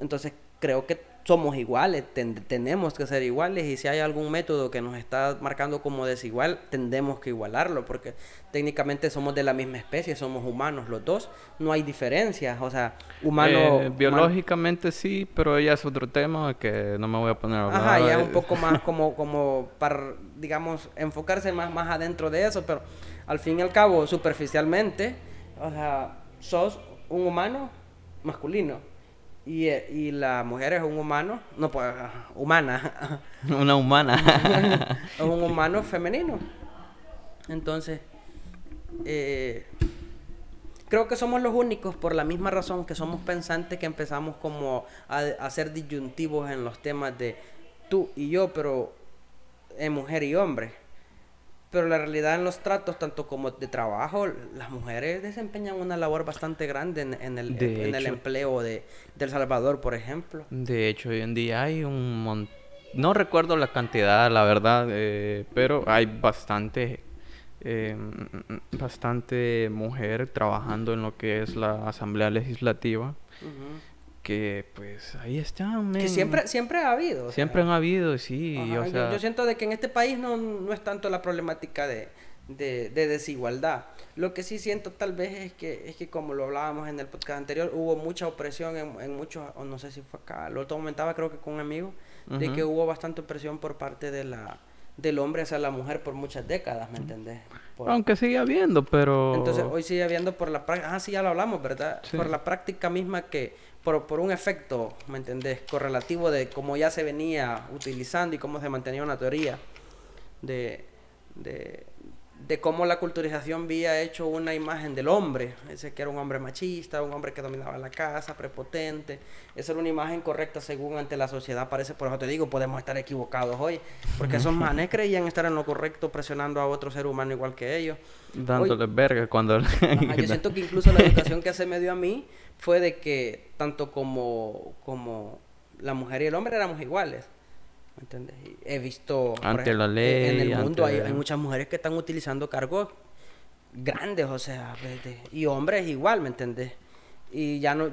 Entonces creo que somos iguales, tenemos que ser iguales y si hay algún método que nos está marcando como desigual, tendemos que igualarlo porque técnicamente somos de la misma especie, somos humanos los dos, no hay diferencias, o sea, humano... Eh, biológicamente sí, pero ya es otro tema que no me voy a poner a hablar. Ajá, ya es un poco más como, como para, digamos, enfocarse más, más adentro de eso, pero al fin y al cabo, superficialmente, o sea, sos un humano masculino y, eh, y, la mujer es un humano, no pues, humana. Una humana. es un humano femenino. Entonces, eh, creo que somos los únicos, por la misma razón que somos pensantes, que empezamos como a, a ser disyuntivos en los temas de tú y yo, pero en mujer y hombre. Pero la realidad en los tratos, tanto como de trabajo, las mujeres desempeñan una labor bastante grande en, el, en el, empleo de, El Salvador, por ejemplo. De hecho, hoy en día hay un montón, no recuerdo la cantidad, la verdad, eh, pero hay bastante, eh, bastante mujer trabajando en lo que es la Asamblea Legislativa que pues ahí está. Que siempre, siempre ha habido. Siempre han habido, sí. yo, siento de que en este país no, no es tanto la problemática de, de, desigualdad. Lo que sí siento tal vez es que, es que como lo hablábamos en el podcast anterior, hubo mucha opresión en, en muchos, o no sé si fue acá, lo comentaba creo que con un amigo, de que hubo bastante opresión por parte de la del hombre hacia la mujer por muchas décadas, ¿me entendés? Aunque sigue habiendo, pero... Entonces, hoy sigue habiendo por la práctica... Ah, sí, ya lo hablamos, ¿verdad? Por la práctica misma que por, por un efecto, ¿me entendés? Correlativo de cómo ya se venía utilizando y cómo se mantenía una teoría de, de, de cómo la culturización había hecho una imagen del hombre, ese que era un hombre machista, un hombre que dominaba la casa, prepotente, esa era una imagen correcta según ante la sociedad parece, por eso te digo, podemos estar equivocados hoy, porque esos manes creían estar en lo correcto presionando a otro ser humano igual que ellos. Dándoles verga cuando... yo siento que incluso la educación que se me dio a mí fue de que tanto como, como la mujer y el hombre éramos iguales. ¿Me entiendes? He visto... Ante la ley. En el mundo hay, hay, muchas mujeres que están utilizando cargos grandes, o sea, y hombres igual, ¿me entiendes? Y ya no...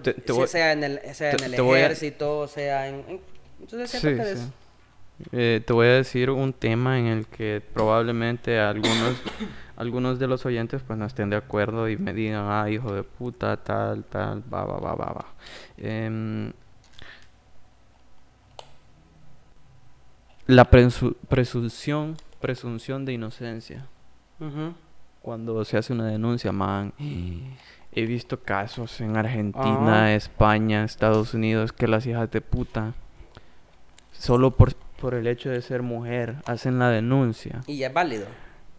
sea en el, sea en el ejército, sea en... entonces siento que eh, te voy a decir un tema en el que probablemente algunos algunos de los oyentes pues no estén de acuerdo y me digan ah hijo de puta tal tal va va va va va em, la presunción presunción de inocencia cuando se hace una denuncia man he visto casos en Argentina España Estados Unidos que las hijas de puta solo por por el hecho de ser mujer hacen la denuncia. Y es válido.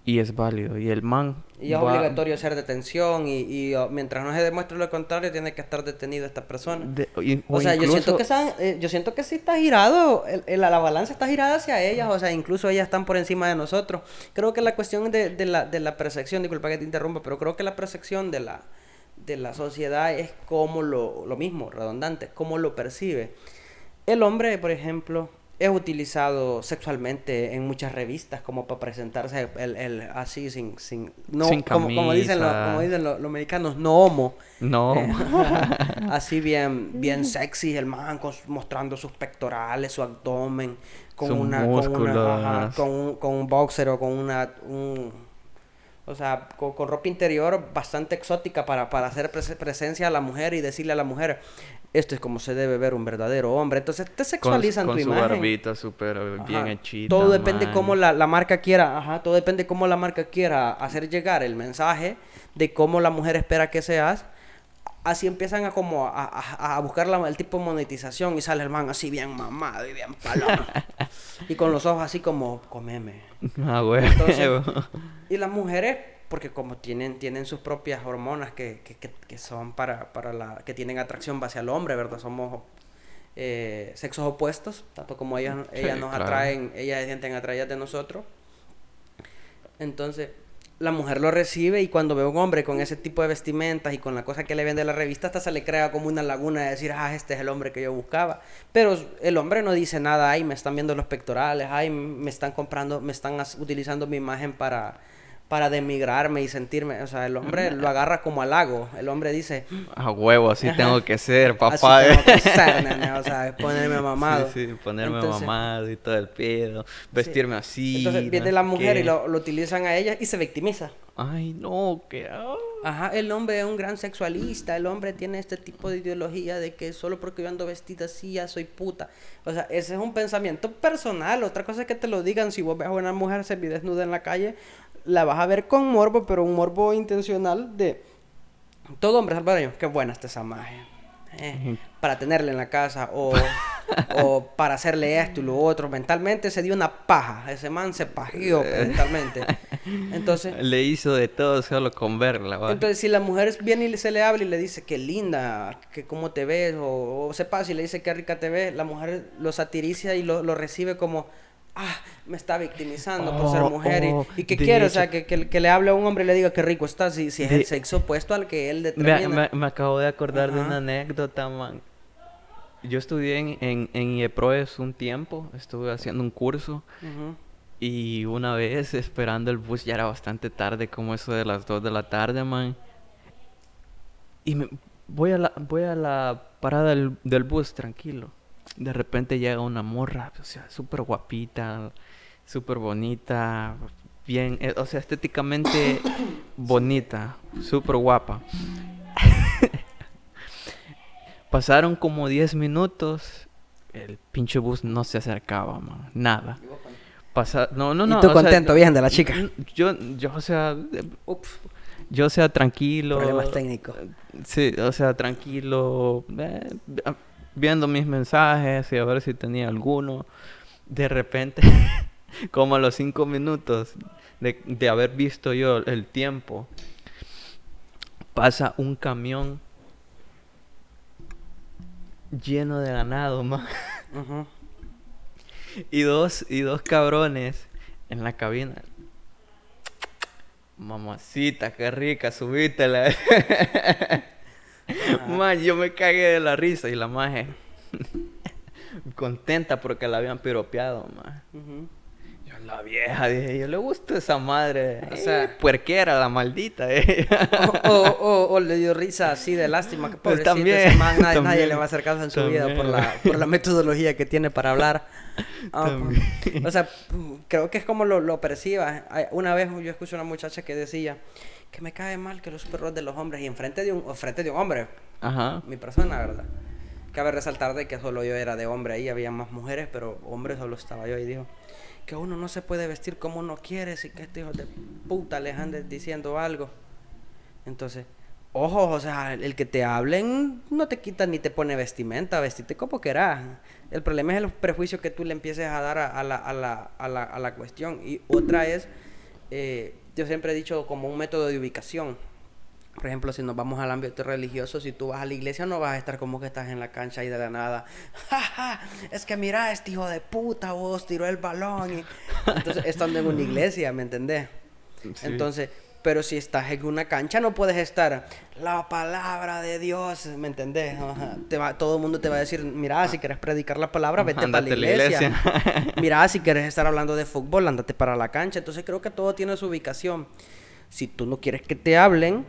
Y es válido. Y el man. Y es obligatorio hacer detención. Y, y, oh, mientras no se demuestre lo contrario, tiene que estar detenido esta persona. o, sea, yo siento que eh, yo siento que sí está girado. El, la balanza está girada hacia ellas. O sea, incluso ellas están por encima de nosotros. Creo que la cuestión de, de, la, de la percepción, disculpa que te interrumpa, pero creo que la percepción de la, de la sociedad es como lo, lo mismo, redundante, cómo lo percibe. El hombre, por ejemplo, es utilizado sexualmente en muchas revistas como para presentarse el, el así sin sin no como, como, dicen los como dicen los, mexicanos no homo. No eh, así bien bien sexy el man mostrando sus pectorales su abdomen con una con, una, con, un, con un boxer o con una un, o sea, con, ropa interior bastante exótica para, para hacer presencia a la mujer y decirle a la mujer, esto es como se debe ver un verdadero hombre. Entonces te sexualizan con, tu su barbita súper bien hechita. Todo depende cómo la, la, marca quiera, ajá, todo depende cómo la marca quiera hacer llegar el mensaje de cómo la mujer espera que seas así empiezan a como a, a, a buscar la, el tipo de monetización y sale el man así bien mamado y bien paloma. y con los ojos así como, comeme. Ah, güey. y las mujeres, porque como tienen, tienen sus propias hormonas que, que, que, que son para, para la, que tienen atracción hacia el hombre, ¿verdad? Somos eh, sexos opuestos, tanto como ellas, ellas nos atraen, ellas se sienten atraídas de nosotros. Entonces, la mujer lo recibe y cuando ve a un hombre con ese tipo de vestimentas y con la cosa que le vende la revista, hasta se le crea como una laguna de decir, ah, este es el hombre que yo buscaba. Pero el hombre no dice nada, ay, me están viendo los pectorales, ay, me están comprando, me están utilizando mi imagen para, para demigrarme y sentirme, o sea, el hombre lo agarra como halago. El hombre dice, a huevo, así tengo que ser, papá. Así tengo que ser, nene, o sea, ponerme mamado. Sí, sí ponerme mamado y todo el pedo, vestirme así. Entonces viene la mujer y lo, lo, utilizan a ella y se victimiza. Ay, no, que Ajá, el hombre es un gran sexualista, el hombre tiene este tipo de ideología de que solo porque yo ando vestida así ya soy puta. O sea, ese es un pensamiento personal. Otra cosa es que te lo digan si vos ves a una mujer se desnuda en la calle, la vas a ver con morbo, pero un morbo intencional de todo hombre salvadoreño. Qué buena está esa magia. Eh, para tenerle en la casa o, o, para hacerle esto y lo otro. Mentalmente se dio una paja. Ese man se pajió mentalmente. Entonces... Le hizo de todo solo con verla. Entonces si la mujer viene y se le habla y le dice que linda, que cómo te ves, o, o se pasa y le dice que rica te ves, la mujer lo satiriza y lo, lo recibe como ah, me está victimizando por ser oh, mujer. y, oh, que quiere, o sea, que, que, le hable a un hombre y le diga que rico está, si, si es el sexo opuesto al que él determina. Me, me, acabo de acordar de una anécdota, man. Yo estudié en, en, en IEPROES un tiempo, estuve haciendo un curso. Y una vez esperando el bus, ya era bastante tarde, como eso de las 2 de la tarde, man. Y me, voy, a la, voy a la parada del, del bus, tranquilo de repente llega una morra, o sea, súper guapita, súper bonita, bien, eh, o sea, estéticamente bonita, súper guapa. Pasaron como 10 minutos, el pinche bus no se acercaba, man, nada. Pasa no, no, no. ¿Y tú contento, bien, de la chica? Yo, yo, o sea, ups, yo, o sea, tranquilo. Problemas técnicos. Sí, o sea, tranquilo. Eh, viendo mis mensajes y a ver si tenía alguno. De repente, como a los cinco minutos de, de haber visto yo el tiempo, pasa un camión lleno de ganado, más. Y dos, y dos cabrones en la cabina. Mamacita, qué rica, subítela. Man, yo me cagué de la risa y la maje contenta porque la habían piropeado, man. Yo la vieja dije, yo le gusta esa madre, o sea, puerquera la maldita. Eh. O, le dio risa así de lástima, que pues pobrecito también, ese man, nadie, le va a hacer caso en su vida por la, por la metodología que tiene para hablar. Ah, pues, o sea, creo que es como lo, lo perciba. Una vez yo escuché a una muchacha que decía, que me cae mal que los perros de los hombres y enfrente de un, frente de un hombre, Ajá. mi persona, ¿verdad? Cabe resaltar de que solo yo era de hombre, ahí había más mujeres, pero hombre solo estaba yo y dijo que uno no se puede vestir como uno quiere, si que este hijo de puta le ande diciendo algo. Entonces, ojo, o sea, el que te hablen no te quita ni te pone vestimenta, vestite como quieras. El problema es el prejuicio que tú le empieces a dar a, la, a, la, a, la, a la cuestión. Y otra es... Eh, yo siempre he dicho como un método de ubicación. Por ejemplo, si nos vamos al ámbito religioso, si tú vas a la iglesia no vas a estar como que estás en la cancha y de la nada. ¡Ja, Es que mira, este hijo de puta vos tiró el balón. Y... Entonces, estando en una iglesia, ¿me entendés? Entonces, pero si estás en una cancha no puedes estar la palabra de Dios, ¿me entendés? Te va, todo el mundo te va a decir, mira, si quieres predicar la palabra, vete para la iglesia. mira, si quieres estar hablando de fútbol, ándate para la cancha. Entonces creo que todo tiene su ubicación. Si tú no quieres que te hablen,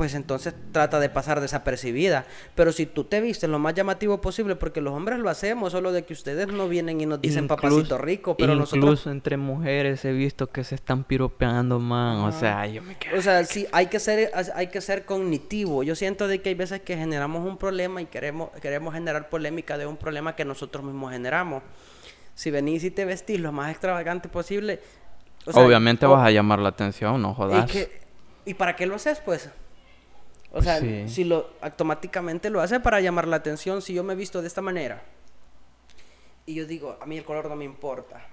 pues entonces trata de pasar desapercibida. Pero si tú te viste lo más llamativo posible, porque los hombres lo hacemos, solo de que ustedes no vienen y nos dicen papacito rico, pero incluso nosotros... entre mujeres he visto que se están piropeando, man. O sea, yo me quedo... O sea, sí, hay que ser, hay que ser cognitivo. Yo siento de que hay veces que generamos un problema y queremos, queremos generar polémica de un problema que nosotros mismos generamos. Si venís y te vestís lo más extravagante posible... Obviamente vas a llamar la atención, no jodas. ¿Y, ¿Y para qué lo haces, pues? O sea, si lo automáticamente lo hace para llamar la atención, si yo me visto de esta manera y yo digo, a mí el color no me importa,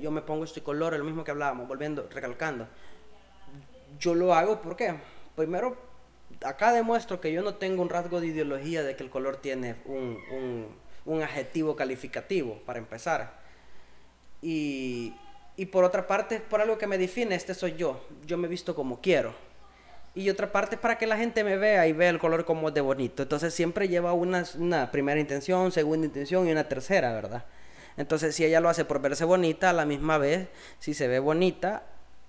yo me pongo este color, lo mismo que hablábamos, volviendo, recalcando, yo lo hago porque, primero, acá demuestro que yo no tengo un rasgo de ideología de que el color tiene un, un, un adjetivo calificativo, para empezar. Y, y por otra parte, por algo que me define, este soy yo, yo me visto como quiero y otra parte para que la gente me vea y vea el color como de bonito. Entonces siempre lleva una, una primera intención, segunda intención y una tercera, ¿verdad? Entonces si ella lo hace por verse bonita, a la misma vez, si se ve bonita,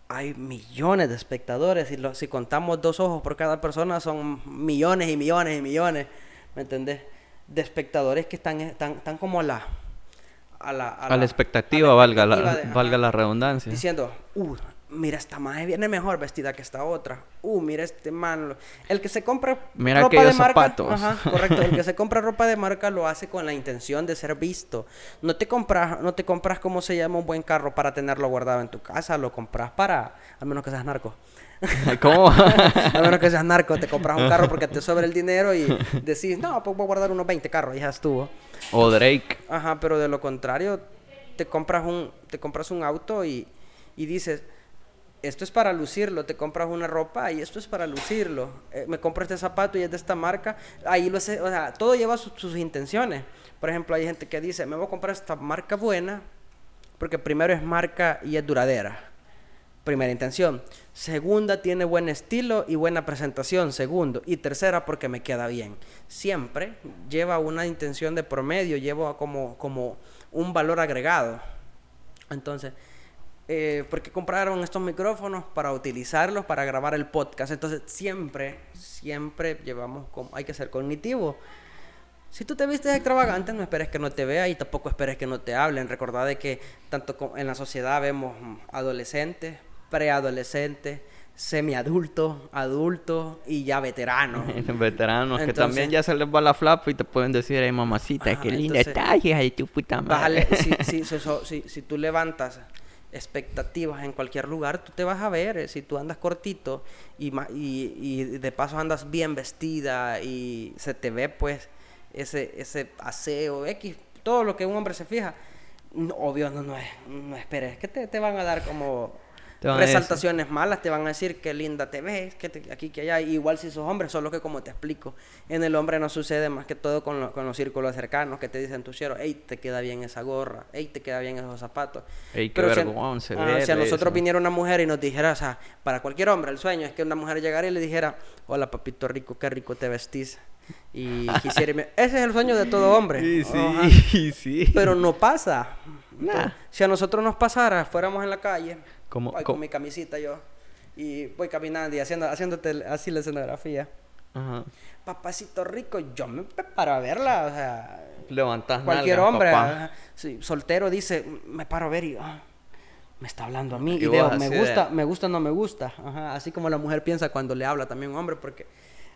hay millones de espectadores. Y si contamos dos ojos por cada persona, son millones y millones y millones, ¿me entendés? De espectadores que están, están, como a la... A la, a la, expectativa, valga, la, valga la redundancia. Diciendo, uh, mira, esta madre viene mejor vestida que esta otra. Uh, mira este man. El que se compra ropa de marca. Ajá, correcto. El que se compra ropa de marca lo hace con la intención de ser visto. No te compras, no te compras como se llama un buen carro para tenerlo guardado en tu casa. Lo compras para, al menos que seas narco. ¿Cómo? a menos que seas narco, te compras un carro porque te sobra el dinero y decís, no, pues voy a guardar unos 20 carros y ya estuvo. O Drake. Ajá, pero de lo contrario, te compras un, te compras un auto y, y dices, esto es para lucirlo, te compras una ropa y esto es para lucirlo. Eh, me compro este zapato y es de esta marca, ahí lo sé, o sea, todo lleva sus intenciones. Por ejemplo, hay gente que dice, me voy a comprar esta marca buena porque primero es marca y es duradera. Primera intención. Segunda, tiene buen estilo y buena presentación. Segundo. Y tercera, porque me queda bien. Siempre lleva una intención de promedio, lleva como, como un valor agregado. Entonces, eh, porque compraron estos micrófonos para utilizarlos para grabar el podcast. Entonces siempre, siempre llevamos, hay que ser cognitivo. Si tú te vistes extravagante, no esperes que no te vea y tampoco esperes que no te hablen. Recordad de que tanto en la sociedad vemos adolescentes, preadolescentes, semiadultos, adultos y ya veteranos. veteranos que también ya se les va la flapa y te pueden decir, ay mamacita, qué linda estás, hija de tu puta madre. si, si tú levantas expectativas en cualquier lugar, tú te vas a ver, eh, si tú andas cortito y, y, de paso andas bien vestida y se te ve pues ese, ese aseo X, todo lo que un hombre se fija, obvio no, no, no esperes que te, te van a dar como resaltaciones malas, te van a decir qué linda te ves, que aquí, que allá. Igual si sos hombre, solo que como te explico, en el hombre no sucede más que todo con, con los círculos cercanos que te dicen tu cielo, hey, te queda bien esa gorra, hey, te queda bien esos zapatos. Qué si, si a nosotros viniera una mujer y nos dijera, o sea, para cualquier hombre, el sueño es que una mujer llegara y le dijera, hola papito rico, qué rico te vestís. Y quisiera... Ese es el sueño de todo hombre. Sí, sí, sí. Pero no pasa. Si a nosotros nos pasara, fuéramos en la calle voy con mi camisita yo y voy caminando y haciendo, haciéndote así la escenografía. Ajá. Papacito rico, yo me paro a verla, o sea... Levantas Cualquier hombre, soltero dice, me paro a ver y... Ah, me está hablando a mí y, veo, me gusta, me gusta, no me gusta. Ajá. Así como la mujer piensa cuando le habla también un hombre, porque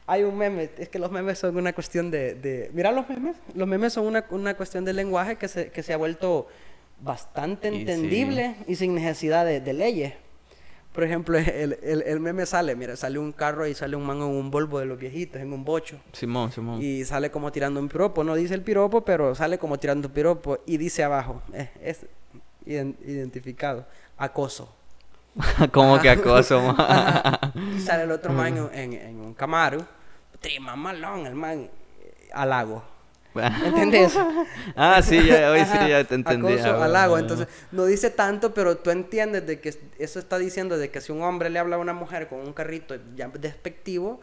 hay un meme, es que los memes son una cuestión de... de mira los memes, los memes son una, una cuestión de lenguaje que se, que se ha vuelto bastante entendible y sin necesidad de, leyes. Por ejemplo, el, el, meme sale, mira, sale un carro y sale un man en un Volvo de los viejitos, en un bocho. Simón, Simón. Y sale como tirando un piropo, no dice el piropo, pero sale como tirando un piropo y dice abajo, es, identificado, acoso. como que acoso? y sale el otro man en, en, un Camaro, trima malón, el man, al lago ¿Entendés? ah, sí, ya, hoy sí, ya te entendí. Acoso halago. Entonces, no dice tanto, pero tú entiendes de que eso está diciendo de que si un hombre le habla a una mujer con un carrito ya despectivo,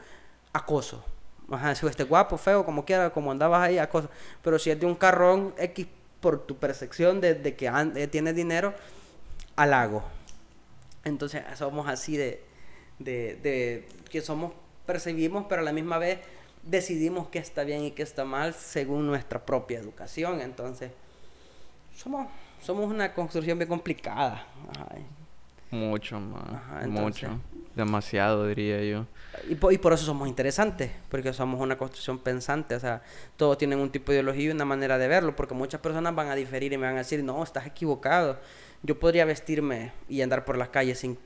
acoso. Ajá, si este guapo, feo, como quiera, como andabas ahí, acoso. Pero si es de un carrón X por tu percepción de, que eh, tiene dinero, halago. Entonces, somos así de, de, de que somos, percibimos, pero a la misma vez decidimos qué está bien y qué está mal según nuestra propia educación. Entonces, somos, somos una construcción bien complicada. Mucho más. mucho. Demasiado, diría yo. Y por, y por, eso somos interesantes, porque somos una construcción pensante. O sea, todos tienen un tipo de ideología y una manera de verlo, porque muchas personas van a diferir y me van a decir, no, estás equivocado. Yo podría vestirme y andar por las calles sin,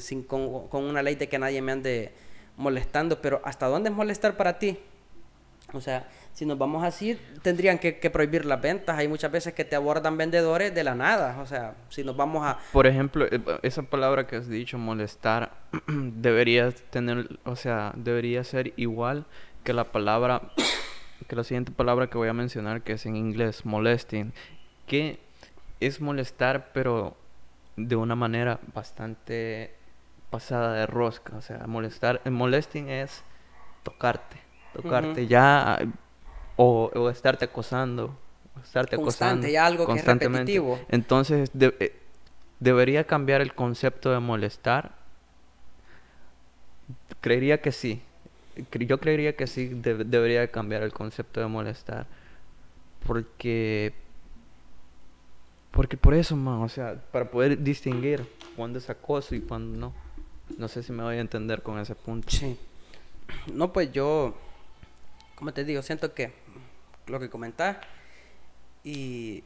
sin, con, con una ley de que nadie me ande molestando, pero ¿hasta dónde es molestar para ti? O sea, si nos vamos así, tendrían que, prohibir las ventas. Hay muchas veces que te abordan vendedores de la nada. O sea, si nos vamos a... Por ejemplo, eh, esa palabra que has dicho, molestar, debería tener, o sea, debería ser igual que la palabra, que la siguiente palabra que voy a mencionar, que es en inglés, molesting, que es molestar, pero de una manera bastante pasada de rosca. O sea, molestar, molesting es tocarte tocarte ya o, estarte acosando, estarte acosando ya algo que es repetitivo. Entonces eh, debería cambiar el concepto de molestar. Creería que sí. Yo creería que sí debería cambiar el concepto de molestar. Porque porque por eso, man, o sea, para poder distinguir cuándo es acoso y cuándo no. No sé si me voy a entender con ese punto. Sí. No, pues yo como te digo, siento que lo que comentás y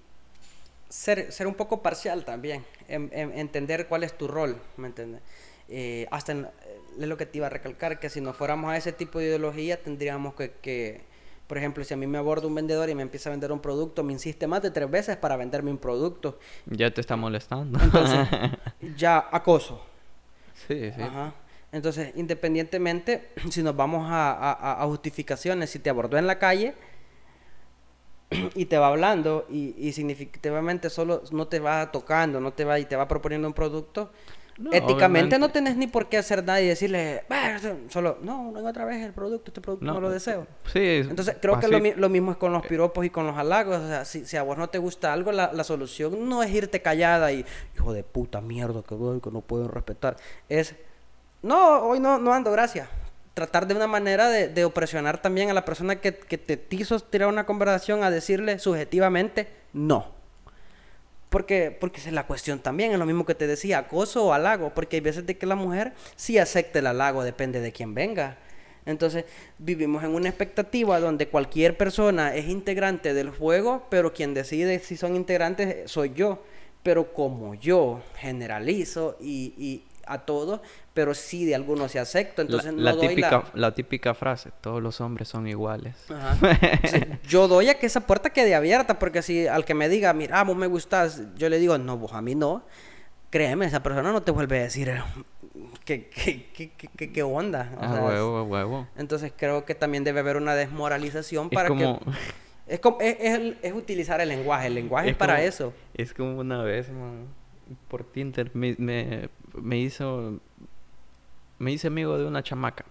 ser, ser un poco parcial también, entender cuál es tu rol, ¿me entiendes? Eh, hasta es lo que te iba a recalcar, que si no fuéramos a ese tipo de ideología, tendríamos que, que, por ejemplo, si a mí me aborda un vendedor y me empieza a vender un producto, me insiste más de tres veces para venderme un producto. Ya te está molestando. Entonces, ya acoso. Sí, sí. Ajá. Entonces, independientemente, si nos vamos a, justificaciones, si te abordó en la calle y te va hablando y, significativamente solo no te va tocando, no te va y te va proponiendo un producto, éticamente no tenés ni por qué hacer nada y decirle, solo, no, venga otra vez el producto, este producto no, lo deseo. Sí. Entonces, creo que lo, mismo es con los piropos y con los halagos. O sea, si, a vos no te gusta algo, la, solución no es irte callada y, hijo de puta mierda, que, que no puedo respetar. Es no, hoy no, no ando, gracias. Tratar de una manera de, de opresionar también a la persona que, que te quiso tirar una conversación a decirle subjetivamente no. Porque, porque esa es la cuestión también, es lo mismo que te decía, acoso o halago, porque hay veces de que la mujer sí acepta el halago, depende de quién venga. Entonces, vivimos en una expectativa donde cualquier persona es integrante del juego, pero quien decide si son integrantes soy yo. Pero como yo generalizo y, a todos, pero sí de algunos se acepto. Entonces la, no típica, la... típica frase, todos los hombres son iguales. yo doy a que esa puerta quede abierta, porque si al que me diga, mira, vos me gustas, yo le digo, no, vos a mí no. Créeme, esa persona no te vuelve a decir qué, qué, onda. ah, huevo, huevo. Entonces creo que también debe haber una desmoralización para que... Es, como, es, es, utilizar el lenguaje, el lenguaje es, para eso. Es como una vez, man, por Tinder me, me hizo me hice amigo de una chamaca.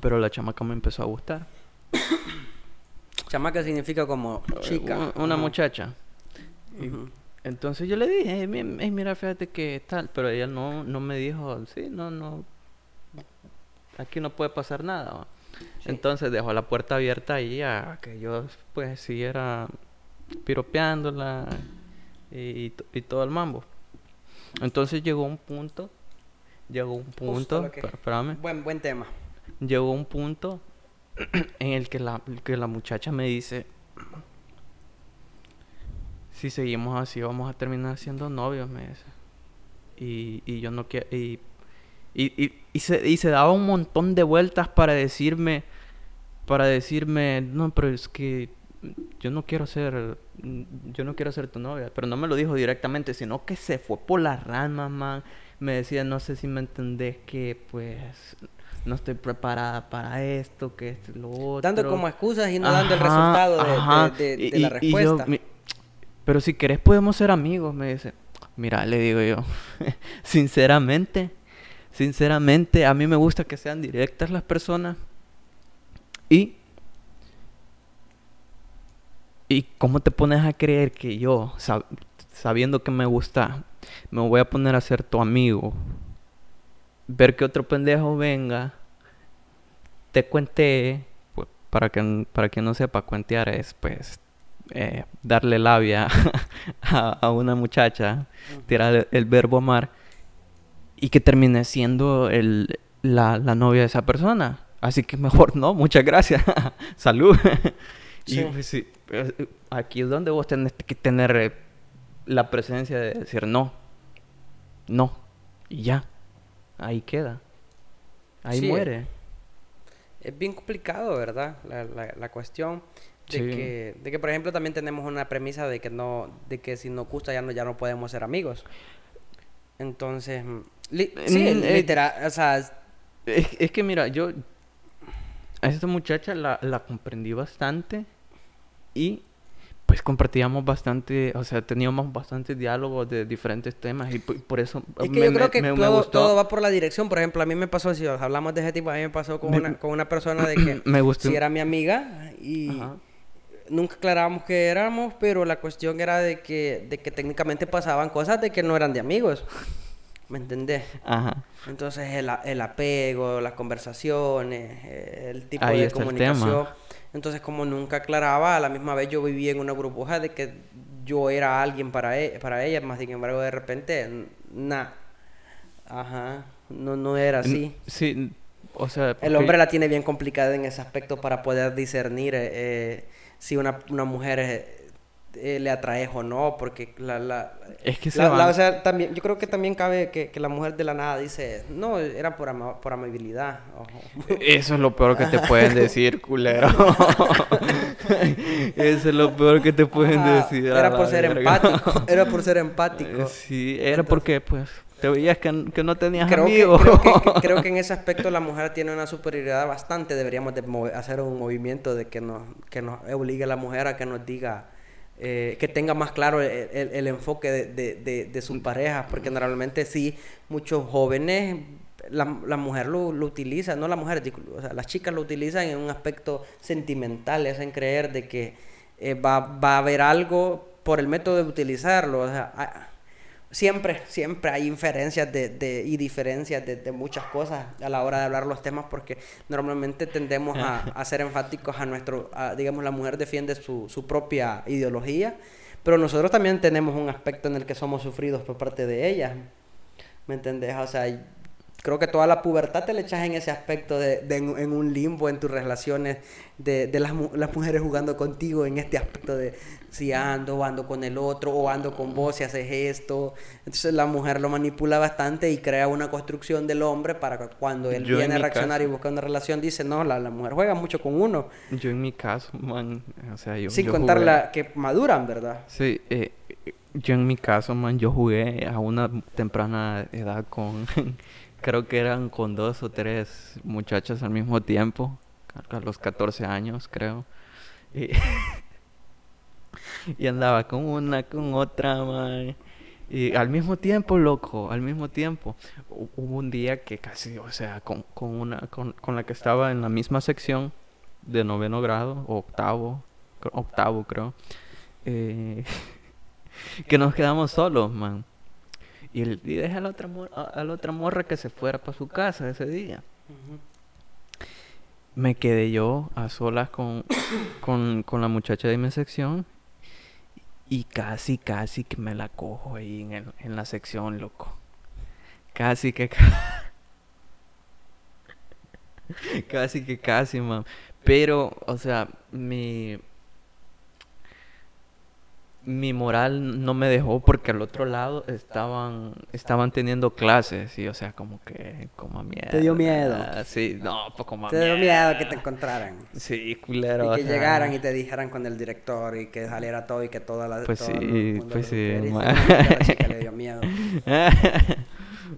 Pero la chamaca me empezó a gustar. chamaca significa como chica. Una, muchacha. entonces yo le dije, mira, fíjate que tal. Pero ella no, no me dijo, sí, no, no. Aquí no puede pasar nada. Entonces dejó la puerta abierta ahí a que yo pues siguiera piropeándola y, y todo el mambo. Entonces llegó un punto llegó un punto, espérame, buen, buen tema. Llegó un punto en el que la, que la muchacha me dice, si seguimos así vamos a terminar siendo novios, me dice. Y, y yo no quiero... Y, y, y, se, y se daba un montón de vueltas para decirme, para decirme, no, pero es que yo no quiero ser, yo no quiero ser tu novia, pero no me lo dijo directamente, sino que se fue por la rama, man me decía, no sé si me entendés que pues no estoy preparada para esto, que esto lo otro. Dando como excusas y no dando el resultado de, la respuesta. pero si querés podemos ser amigos, me dice. Mira, le digo yo, sinceramente, sinceramente, a mí me gusta que sean directas las personas. Y ¿Y cómo te pones a creer que yo, sabiendo que me gusta, me voy a poner a ser tu amigo. Ver que otro pendejo venga, te cuente, pues, para que para que no sepa cuentear es pues eh, darle labia a, una muchacha, tirar el, verbo amar y que termine siendo el, la, la novia de esa persona. Así que mejor no, muchas gracias. Salud. y pues, sí, pues, aquí es donde vos tenés que tener eh, la presencia de decir no no. Y ya. Ahí queda. ahí muere. Es bien complicado, ¿verdad? La, la, la cuestión de, que, de que, por ejemplo, también tenemos una premisa de que no, de que si nos gusta ya no, ya no podemos ser amigos. Entonces, mm, sí, eh, literal, o sea... Es, es, que mira, yo a esta muchacha la, la comprendí bastante y pues compartíamos bastante, o sea, teníamos bastante diálogos de diferentes temas y por eso es que yo creo que todo, todo, va por la dirección. Por ejemplo, a mí me pasó, si hablamos de ese tipo, a mí me pasó con, una, con una persona de que me gustó. si era mi amiga y nunca aclarábamos que éramos, pero la cuestión era de que, de que técnicamente pasaban cosas de que no eran de amigos. ¿Me entendés? Ajá. Entonces el, el apego, las conversaciones, el tipo de comunicación. Entonces como nunca aclaraba, a la misma vez yo vivía en una burbuja de que yo era alguien para, e para ella, más sin embargo de repente, nada. Ajá. No, no era así. Sí, o sea... El hombre la tiene bien complicada en ese aspecto para poder discernir eh, eh si una, una mujer es eh, le atraes o no, porque la... la es que la, o sea, también, yo creo que también cabe que, que, la mujer de la nada dice, no, era por, por amabilidad. Eso es lo peor que te pueden decir, culero. Eso es lo peor que te pueden decir. Era por ser empático, era por ser empático. Sí, era porque, pues, te veías que, que no tenías creo amigos. Que, creo, que, creo, que, en ese aspecto la mujer tiene una superioridad bastante. Deberíamos de hacer un movimiento de que nos, que nos obligue a la mujer a que nos diga eh, que tenga más claro el, enfoque de, de, de, sus parejas, porque normalmente sí, muchos jóvenes, la, la mujer lo, lo, utiliza, no la mujer, o sea, las chicas lo utilizan en un aspecto sentimental, es en creer de que eh, va, va, a haber algo por el método de utilizarlo, o sea, siempre, siempre hay inferencias de, de y diferencias de, de, muchas cosas a la hora de hablar los temas porque normalmente tendemos a, a ser enfáticos a nuestro, digamos, la mujer defiende su, su propia ideología, pero nosotros también tenemos un aspecto en el que somos sufridos por parte de ella. ¿Me entendés? O sea, creo que toda la pubertad te le echas en ese aspecto de, de en, un limbo en tus relaciones de, de las, las, mujeres jugando contigo en este aspecto de si ando o ando con el otro o ando con vos si haces esto. Entonces la mujer lo manipula bastante y crea una construcción del hombre para que cuando él viene a reaccionar y busca una relación dice no la, la, mujer juega mucho con uno yo en mi caso man o sea yo sin contar la que maduran verdad sí eh, yo en mi caso man yo jugué a una temprana edad con creo que eran con dos o tres muchachas al mismo tiempo, a los 14 años, creo. Y, andaba con una, con otra, man. Y al mismo tiempo, loco, al mismo tiempo. Hubo un día que casi, o sea, con, con una, con, con, la que estaba en la misma sección de noveno grado, o octavo, octavo creo, eh, que nos quedamos solos, man. Y, el, y dejé a la, otra a, la otra morra que se fuera para su casa ese día. Me quedé yo a solas con, con, con, la muchacha de mi sección. Y casi, casi que me la cojo ahí en, en la sección, loco. Casi que... casi que casi, man. Pero, o sea, mi mi moral no me dejó porque al otro lado estaban estaban teniendo clases y o sea como que como a miedo te dio miedo. Sí no pues como te dio miedo que te encontraran. Sí culero y que llegaran y te dijeran con el director y que saliera todo y que toda la pues sí pues sí le dio miedo.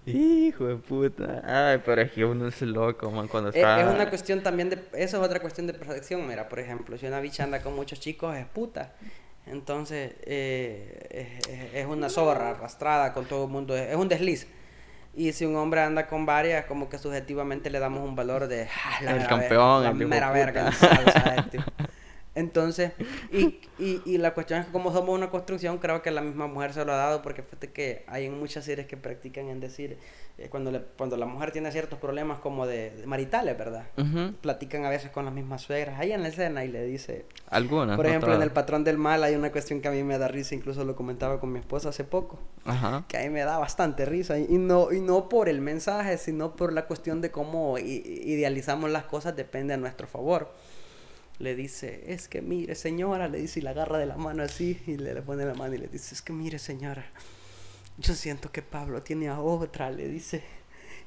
Hijo de puta. Ay, pero es que uno es loco, man, cuando eh, está... Es, una cuestión también de... Eso es otra cuestión de percepción, mira, por ejemplo, si una bicha anda con muchos chicos, es puta. Entonces, eh, es, una zorra arrastrada con todo el mundo, es, un desliz. Y si un hombre anda con varias, como que subjetivamente le damos un valor de ah, la el campeón, la mera verga, salsa, Entonces, y, y, y, la cuestión es que como somos una construcción, creo que la misma mujer se lo ha dado, porque fíjate que hay en muchas series que practican en decir, eh, cuando, le, cuando la mujer tiene ciertos problemas como de, maritales, ¿verdad? Platican a veces con las mismas suegras, ahí en la escena y le dice... Algunas. Por ejemplo, en El Patrón del Mal hay una cuestión que a mí me da risa, incluso lo comentaba con mi esposa hace poco, que a mí me da bastante risa, y no, y no por el mensaje, sino por la cuestión de cómo idealizamos las cosas depende a nuestro favor le dice, es que mire señora, le dice y la agarra de la mano así y le, le pone la mano y le dice, es que mire señora, yo siento que Pablo tiene a otra, le dice,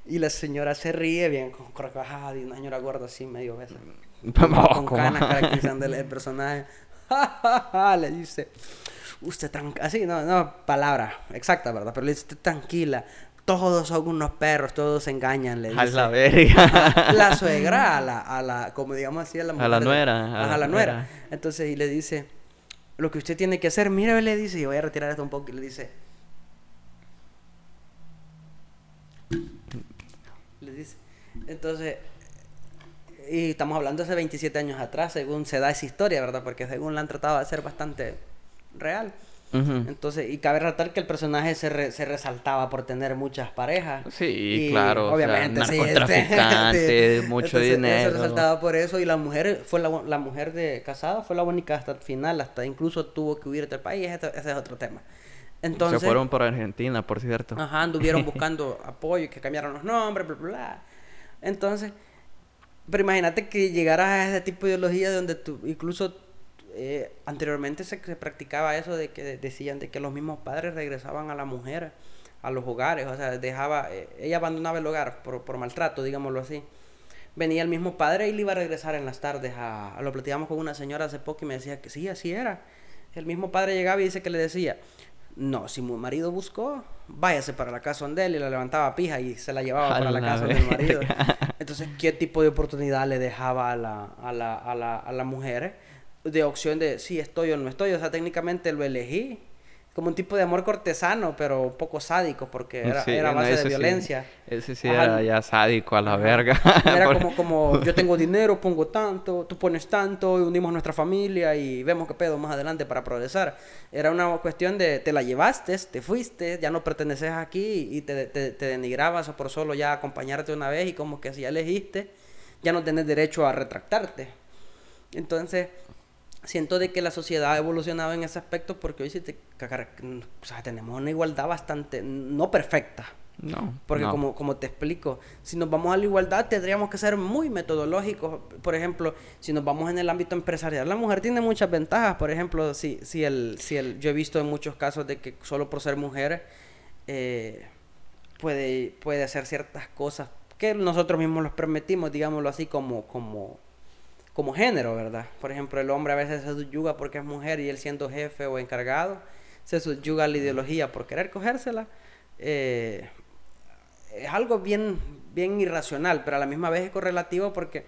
Y la señora se ríe bien con carcajada y una señora gorda así medio besa. con canas caracterizando el personaje. le dice, usted tan... Así, no, no, palabra exacta, ¿verdad? Pero le dice, tranquila, todos son unos perros, todos se engañan, le dice. A la verga. La suegra, a la, a la, como digamos así, a la mujer. A la nuera. A, la, nuera. Entonces, y le dice, lo que usted tiene que hacer, mire, le dice, y voy a retirar esto un poco, y le dice, le dice, entonces, y estamos hablando hace 27 años atrás, según se da esa historia, ¿verdad? Porque según la han tratado de hacer bastante real. Entonces, y cabe resaltar que el personaje se, se resaltaba por tener muchas parejas. Sí, claro. Obviamente, o sea, narcotraficante, mucho dinero. Se resaltaba por eso y la mujer fue la, la, mujer de casada fue la única hasta el final, hasta incluso tuvo que huir del país. Ese, ese es otro tema. Entonces, se fueron por Argentina, por cierto. Ajá, anduvieron buscando apoyo y que cambiaron los nombres, bla, bla, bla. Entonces, pero imagínate que llegaras a ese tipo de ideología donde tú, incluso eh, anteriormente se, practicaba eso de que decían de que los mismos padres regresaban a la mujer a los hogares, o sea, dejaba, eh, ella abandonaba el hogar por, por, maltrato, digámoslo así. Venía el mismo padre y le iba a regresar en las tardes a, lo platicamos con una señora hace poco y me decía que sí, así era. El mismo padre llegaba y dice que le decía, no, si mi marido buscó, váyase para la casa donde él y la levantaba pija y se la llevaba para la casa del marido. Entonces, ¿qué tipo de oportunidad le dejaba a la, a la, a la, a la mujer? De opción de si estoy o no estoy. O sea, técnicamente lo elegí. Como un tipo de amor cortesano, pero un poco sádico, porque era, era base de violencia. Ese sí era ya sádico a la verga. Era como, como yo tengo dinero, pongo tanto, tú pones tanto, y unimos nuestra familia y vemos qué pedo más adelante para progresar. Era una cuestión de te la llevaste, te fuiste, ya no perteneces aquí y te, te, te denigrabas por solo ya acompañarte una vez y como que si ya elegiste, ya no tenés derecho a retractarte. Entonces, siento de que la sociedad ha evolucionado en ese aspecto porque hoy sí te, o sea, tenemos una igualdad bastante, no perfecta. No. Porque Como, como te explico, si nos vamos a la igualdad tendríamos que ser muy metodológicos. Por ejemplo, si nos vamos en el ámbito empresarial, la mujer tiene muchas ventajas. Por ejemplo, si, si, el, si el, yo he visto en muchos casos de que solo por ser mujer eh, puede, puede hacer ciertas cosas que nosotros mismos los permitimos, digámoslo así, como, como como género, ¿verdad? Por ejemplo, el hombre a veces se subyuga porque es mujer y él siendo jefe o encargado, se subyuga a la ideología por querer cogérsela. Eh, es algo bien, bien irracional, pero a la misma vez es correlativo porque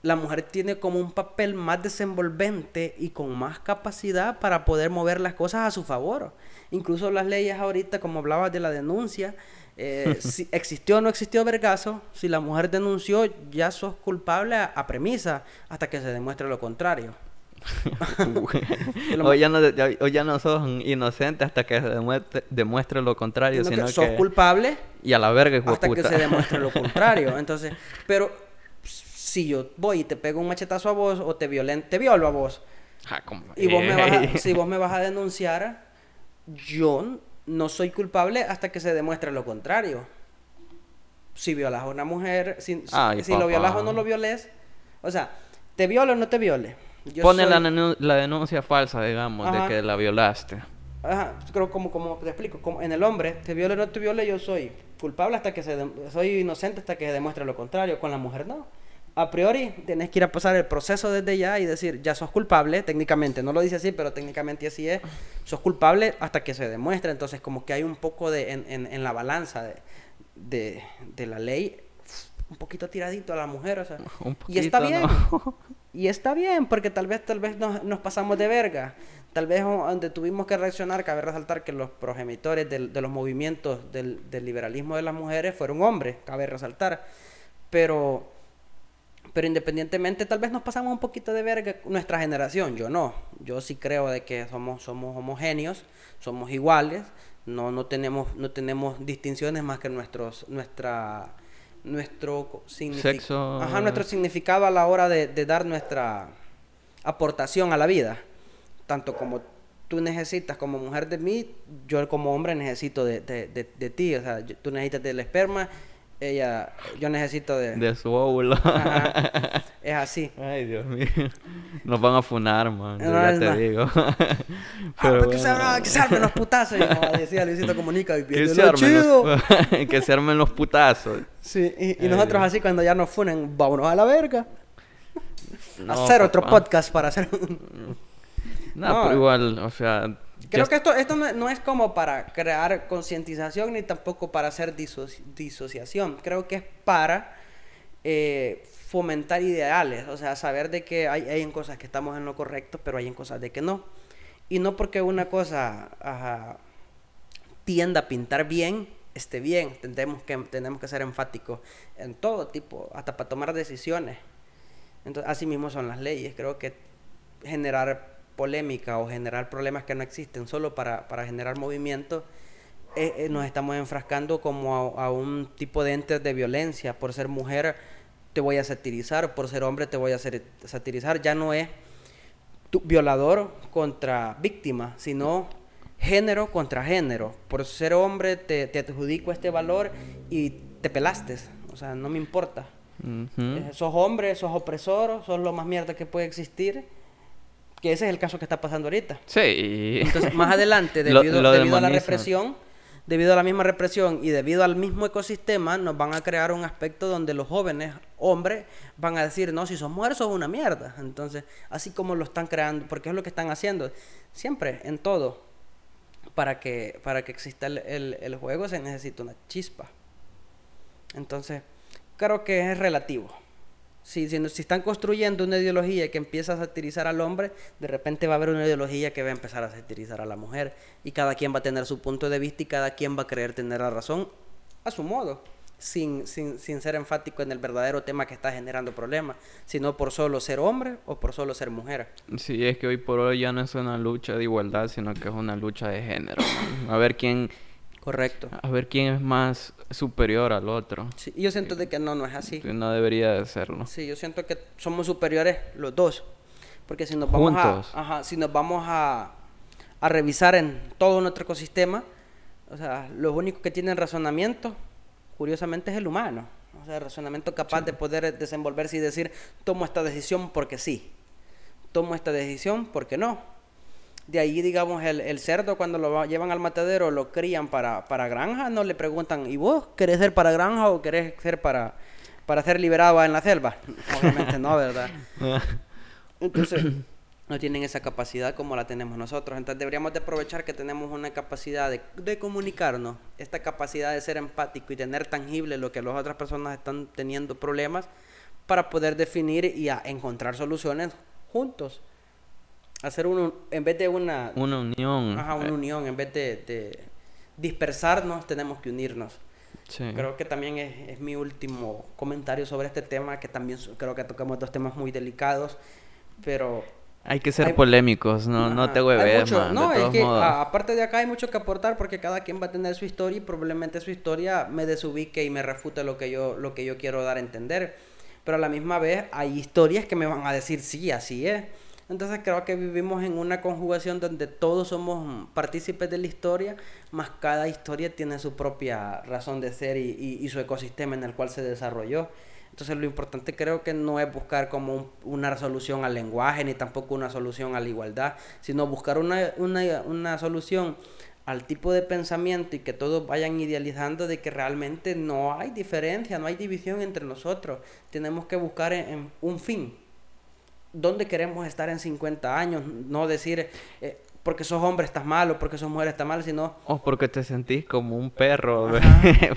la mujer tiene como un papel más desenvolvente y con más capacidad para poder mover las cosas a su favor. Incluso las leyes ahorita, como hablabas de la denuncia, eh, si existió o no existió vergazo, si la mujer denunció, ya sos culpable a, premisa hasta que se demuestre lo contrario. o, ya no, o ya no sos inocente hasta que se demuestre, lo contrario. Sino, que sos culpable y a la verga hasta que se demuestre lo contrario. Entonces, pero si yo voy y te pego un machetazo a vos o te violen, te violo a vos. Ah, y vos me vas si vos me vas a denunciar, yo no soy culpable hasta que se demuestre lo contrario. Si violas a una mujer, si, si lo violas o no lo violes, o sea, te viole o no te viole. Pone la, la, denuncia falsa, digamos, de que la violaste. Ajá, creo como, como te explico, como en el hombre, te viole o no te viole, yo soy culpable hasta que se, soy inocente hasta que se demuestre lo contrario. Con la mujer no a priori tienes que ir a pasar el proceso desde ya y decir, ya sos culpable, técnicamente, no lo dice así, pero técnicamente así es, sos culpable hasta que se demuestre, entonces como que hay un poco de, en, en, la balanza de, de, la ley, un poquito tiradito a la mujer, o sea, y está bien, y está bien, porque tal vez, tal vez nos, nos, pasamos de verga, tal vez donde tuvimos que reaccionar, cabe resaltar que los progenitores de los movimientos del, del liberalismo de las mujeres fueron hombres, cabe resaltar, pero pero independientemente, tal vez nos pasamos un poquito de verga nuestra generación. Yo no. Yo sí creo de que somos, somos homogéneos, somos iguales, no, no, tenemos, no tenemos distinciones más que nuestros, nuestra, nuestro, Sexo... Ajá, nuestro significado a la hora de, dar nuestra aportación a la vida. Tanto como tú necesitas como mujer de mí, yo como hombre necesito de, de, de ti. O sea, tú necesitas del esperma ella, yo necesito de... De su óvulo. Es así. Ay, Dios mío. Nos van a funar, man. ya te digo. ah, pues que, se, que se armen los putazos. Y decía Luisito Comunica. Y que, se armen los, que se armen los putazos. Sí, y, nosotros así cuando ya nos funen, vámonos a la verga. hacer otro podcast para hacer... no, pero igual, o sea Creo que esto, esto no, es como para crear concientización ni tampoco para hacer disociación. Creo que es para eh, fomentar ideales, o sea, saber de que hay, hay cosas que estamos en lo correcto, pero hay en cosas de que no. Y no porque una cosa tienda a pintar bien, esté bien. Tenemos que, tenemos que ser enfáticos en todo tipo, hasta para tomar decisiones. Entonces, así mismo son las leyes. Creo que generar polémica o generar problemas que no existen solo para, generar movimiento, eh, eh, nos estamos enfrascando como a, un tipo de entes de violencia. Por ser mujer te voy a satirizar, por ser hombre te voy a satirizar. Ya no es tu violador contra víctima, sino género contra género. Por ser hombre te, te adjudico este valor y te pelaste. O sea, no me importa. Eh, sos hombre, sos opresor, sos lo más mierda que puede existir que ese es el caso que está pasando ahorita. Sí. Entonces, más adelante, debido, debido a la represión, debido a la misma represión y debido al mismo ecosistema, nos van a crear un aspecto donde los jóvenes hombres van a decir, no, si sos mujer, sos una mierda. Entonces, así como lo están creando, porque es lo que están haciendo, siempre, en todo, para que, para que exista el, el, el juego se necesita una chispa. Entonces, creo que es relativo. Si, si, están construyendo una ideología que empieza a satirizar al hombre, de repente va a haber una ideología que va a empezar a satirizar a la mujer. Y cada quien va a tener su punto de vista y cada quien va a creer tener la razón a su modo, sin, sin, sin ser enfático en el verdadero tema que está generando problemas, sino por solo ser hombre o por solo ser mujer. Sí, es que hoy por hoy ya no es una lucha de igualdad, sino que es una lucha de género. A ver quién Correcto. A ver quién es más superior al otro. Sí, yo siento de que no, no es así. No debería de serlo. Sí, yo siento que somos superiores los dos. Porque si nos vamos a, ajá, si nos vamos a, a revisar en todo nuestro ecosistema, o sea, los únicos que tienen razonamiento, curiosamente, es el humano. O sea, el razonamiento capaz de poder desenvolverse y decir, tomo esta decisión porque sí, tomo esta decisión porque no de ahí, digamos, el, el, cerdo cuando lo llevan al matadero, lo crían para, para granja, no le preguntan, ¿y vos querés ser para granja o querés ser para, para ser liberado en la selva? Obviamente no, ¿verdad? Entonces, no tienen esa capacidad como la tenemos nosotros. Entonces deberíamos de aprovechar que tenemos una capacidad de, de comunicarnos, esta capacidad de ser empático y tener tangible lo que las otras personas están teniendo problemas para poder definir y encontrar soluciones juntos hacer uno, en vez de una... Una unión. Ajá, una unión, en vez de, dispersarnos, tenemos que unirnos. Sí. Creo que también es, es, mi último comentario sobre este tema, que también creo que tocamos dos temas muy delicados, pero... Hay que ser polémicos, no, no te hueves, man, No, es que aparte de acá hay mucho que aportar porque cada quien va a tener su historia y probablemente su historia me desubique y me refute lo que yo, lo que yo quiero dar a entender. Pero a la misma vez hay historias que me van a decir, sí, así es. Entonces creo que vivimos en una conjugación donde todos somos partícipes de la historia, más cada historia tiene su propia razón de ser y, su ecosistema en el cual se desarrolló. Entonces lo importante creo que no es buscar como una solución al lenguaje ni tampoco una solución a la igualdad, sino buscar una, una, solución al tipo de pensamiento y que todos vayan idealizando de que realmente no hay diferencia, no hay división entre nosotros. Tenemos que buscar en un fin, dónde queremos estar en 50 años, no decir eh, porque sos hombre estás mal o porque sos mujer estás mal, sino... O porque te sentís como un perro.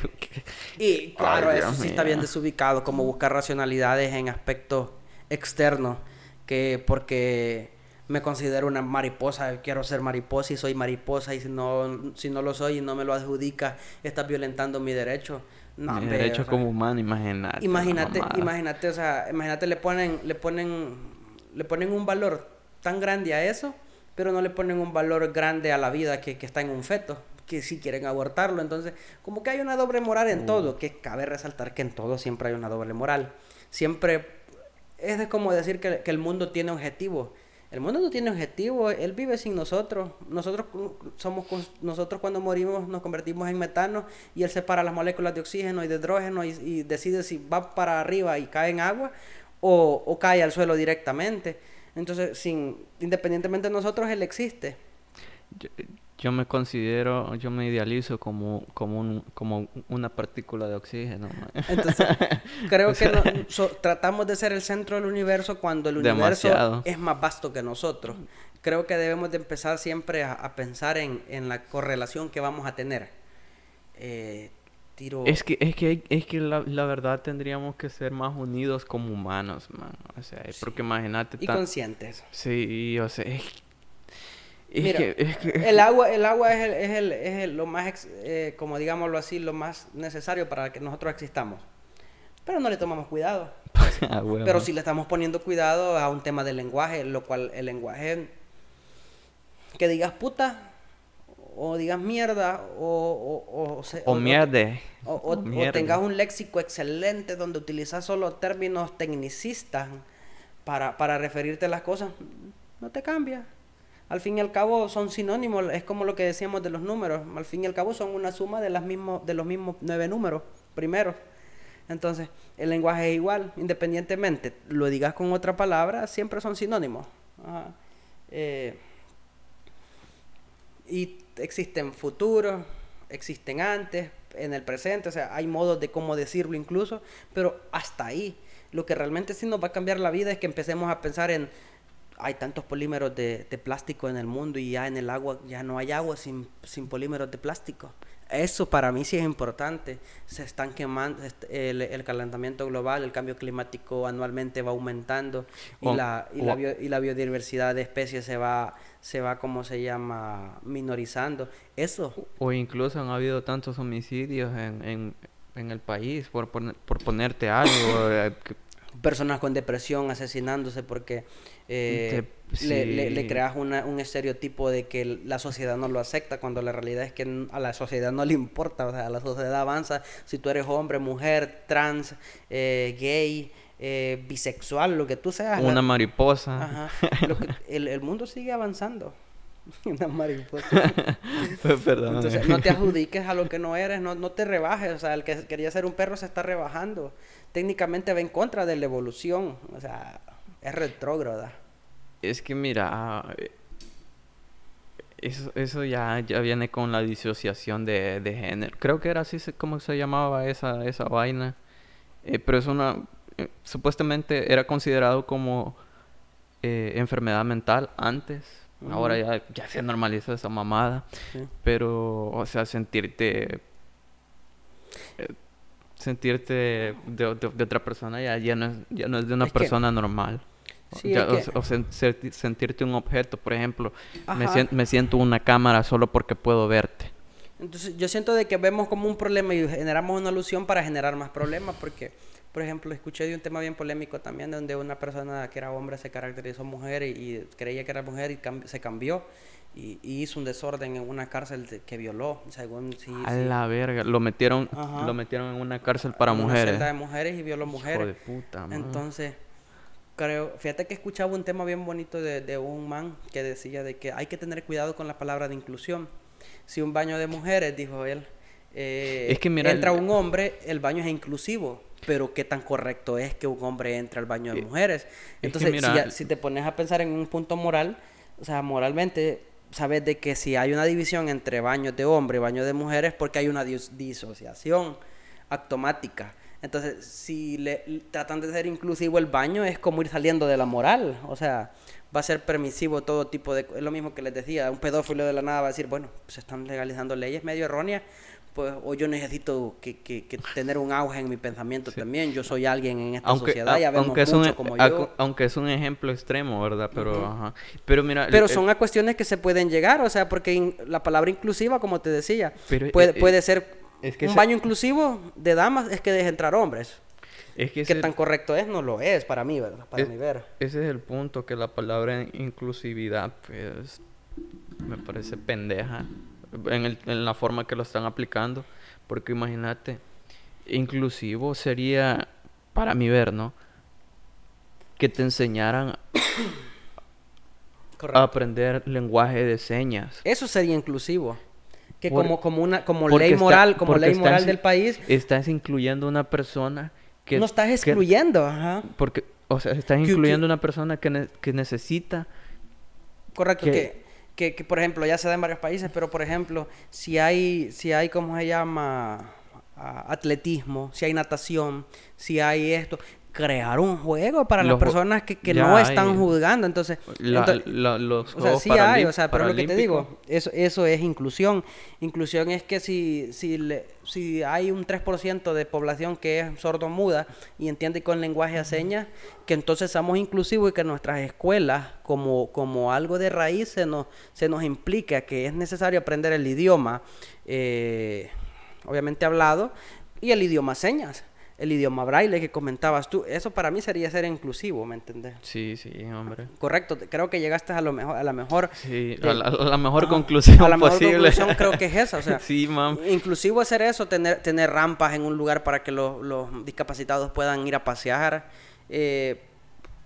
y claro, eso sí está bien desubicado, como buscar racionalidades en aspectos externos, que porque me considero una mariposa, quiero ser mariposa y soy mariposa y si no, si no lo soy y no me lo adjudica, estás violentando mi derecho. No, mi derecho como humano, imagínate. Imagínate, imagínate, o sea, imagínate le ponen, le ponen le ponen un valor tan grande a eso, pero no le ponen un valor grande a la vida que, está en un feto, que si quieren abortarlo. Entonces, como que hay una doble moral en todo, mm. que cabe resaltar que en todo siempre hay una doble moral. Siempre es como decir que, el mundo tiene objetivos. El mundo no tiene objetivo, él vive sin nosotros. Nosotros somos nosotros cuando morimos nos convertimos en metano y él separa las moléculas de oxígeno y de hidrógeno y, decide si va para arriba y cae en agua o, cae al suelo directamente. Entonces, sin independientemente de nosotros, él existe yo me considero, yo me idealizo como, como, un, como una partícula de oxígeno. Entonces, creo que tratamos de ser el centro del universo cuando el universo es más vasto que nosotros. Creo que debemos de empezar siempre a, pensar en, en, la correlación que vamos a tener. Eh, tiro... Es que, es que, es que la, la, verdad tendríamos que ser más unidos como humanos, man. O sea, porque imagínate... Y conscientes. Sí, o sea, es Mira, el agua, el agua es, el, es, el, es lo más, eh, como digámoslo así, lo más necesario para que nosotros existamos. Pero no le tomamos cuidado. Ah, Pero si le estamos poniendo cuidado a un tema del lenguaje, lo cual el lenguaje, que digas puta, o digas mierda, o... O, o, o, mierde. O, tengas un léxico excelente donde utilizas solo términos tecnicistas para, para referirte a las cosas, no te cambia al fin y al cabo son sinónimos, es como lo que decíamos de los números, al fin y al cabo son una suma de, las mismos, de los mismos nueve números primeros. Entonces, el lenguaje es igual, independientemente lo digas con otra palabra, siempre son sinónimos. Eh, y existen futuros, existen antes, en el presente, o sea, hay modos de cómo decirlo incluso, pero hasta ahí. Lo que realmente sí nos va a cambiar la vida es que empecemos a pensar en hay tantos polímeros de, plástico en el mundo y ya en el agua ya no hay agua sin, polímeros de plástico. Eso para mí sí es importante. Se están quemando el, el calentamiento global, el cambio climático anualmente va aumentando y, la, y, la, y la biodiversidad de especies se va, se va, como se llama, minorizando. Eso. O incluso han habido tantos homicidios en, en, en el país, por, por, por ponerte algo. Eh, Personas con depresión asesinándose porque eh, le, creas un estereotipo de que la sociedad no lo acepta cuando la realidad es que a la sociedad no le importa, o sea, la sociedad avanza si tú eres hombre, mujer, trans, eh, gay, eh, bisexual, lo que tú seas. Una mariposa. el, mundo sigue avanzando. Una mariposa. Pues, Entonces, no te adjudiques a lo que no eres, no, no te rebajes. O sea, el que quería ser un perro se está rebajando. Técnicamente va en contra de la evolución. O sea, es retrógrada. Es que mira, ah, eso, eso ya, ya viene con la disociación de, género. Creo que era así como se llamaba esa, esa vaina. Eh, pero es una... Eh, supuestamente era considerado como eh, enfermedad mental antes. Ahora ya, ya se normaliza esa mamada. Pero, o sea, sentirte sentirte de, otra persona ya, ya, no, es, ya no es de una persona normal. O, sentirte un objeto, por ejemplo, me siento, me siento una cámara solo porque puedo verte. Entonces yo siento de que vemos como un problema y generamos una alusión para generar más problemas porque, por ejemplo, escuché de un tema bien polémico también donde una persona que era hombre se caracterizó mujer y, creía que era mujer y se cambió y, hizo un desorden en una cárcel que violó, según A la verga, lo metieron, lo metieron en una cárcel para mujeres. Una de mujeres y violó mujeres. Hijo de puta, Entonces creo, fíjate que escuchaba un tema bien bonito de, de, un man que decía de que hay que tener cuidado con la palabra de inclusión. Si un baño de mujeres, dijo él, eh, es que mira, entra un hombre, el baño es inclusivo. Pero qué tan correcto es que un hombre entre al baño de mujeres. Entonces, si, si, te pones a pensar en un punto moral, o sea, moralmente, sabes de que si hay una división entre baños de hombre y baños de mujeres, porque hay una disociación automática. Entonces, si le tratan de ser inclusivo el baño, es como ir saliendo de la moral. O sea, va a ser permisivo todo tipo de... Es lo mismo que les decía, un pedófilo de la nada va a decir, bueno, se están legalizando leyes medio erróneas, pues o yo necesito que, que, tener un auge en mi pensamiento también. Yo soy alguien en esta sociedad, ya vemos aunque mucho como yo. Aunque es un ejemplo extremo, ¿verdad? Pero, ajá. Pero mira... Pero son a cuestiones que se pueden llegar, o sea, porque la palabra inclusiva, como te decía, puede, eh, puede ser un baño inclusivo de damas es que deje entrar hombres. Es que ¿Qué tan correcto es? No lo es para mí, ¿verdad? Para mi ver. Ese es el punto, que la palabra inclusividad, pues, me parece pendeja en, en la forma que lo están aplicando. Porque imagínate, inclusivo sería, para mi ver, ¿no? Que te enseñaran aprender lenguaje de señas. Eso sería inclusivo. Que como, como una como ley moral, como ley moral del país. Estás incluyendo una persona que. No estás excluyendo, ajá. Porque, o sea, estás incluyendo una persona que, que necesita. Correcto, que, que, que, por ejemplo, ya se da en varios países, pero por ejemplo, si hay, si hay, ¿cómo se llama? atletismo, si hay natación, si hay esto, crear un juego para las personas que, que no están jugando. Entonces, los o sea, sí hay, o sea, pero lo que te digo, eso, eso es inclusión. Inclusión es que si, si, le, si hay un 3% de población que es sordo-muda y entiende con lenguaje de señas, que entonces seamos inclusivos y que nuestras escuelas, como, como algo de raíz, se nos, se nos implica que es necesario aprender el idioma, eh, obviamente hablado, y el idioma señas el idioma braille que comentabas tú, eso para mí sería ser inclusivo, ¿me entendés? Sí, sí, hombre. Correcto, creo que llegaste a lo mejor, a la mejor... Sí, a, la, mejor conclusión A la mejor conclusión creo que es esa, o sea... sí, mam. Inclusivo es ser eso, tener, tener rampas en un lugar para que los, los discapacitados puedan ir a pasear, eh,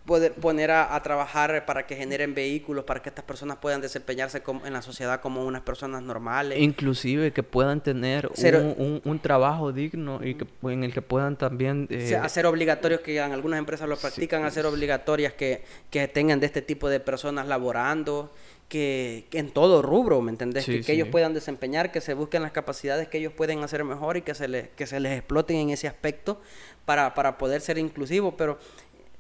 poder poner a, trabajar para que generen vehículos, para que estas personas puedan desempeñarse en la sociedad como unas personas normales. Inclusive que puedan tener un, trabajo digno y que, en el que puedan también... Eh, hacer obligatorios, que en algunas empresas lo practican, hacer obligatorias que, que tengan de este tipo de personas laborando. Que, en todo rubro, ¿me entendés? que, ellos puedan desempeñar, que se busquen las capacidades que ellos pueden hacer mejor y que se les, que se les exploten en ese aspecto para, para poder ser inclusivos. Pero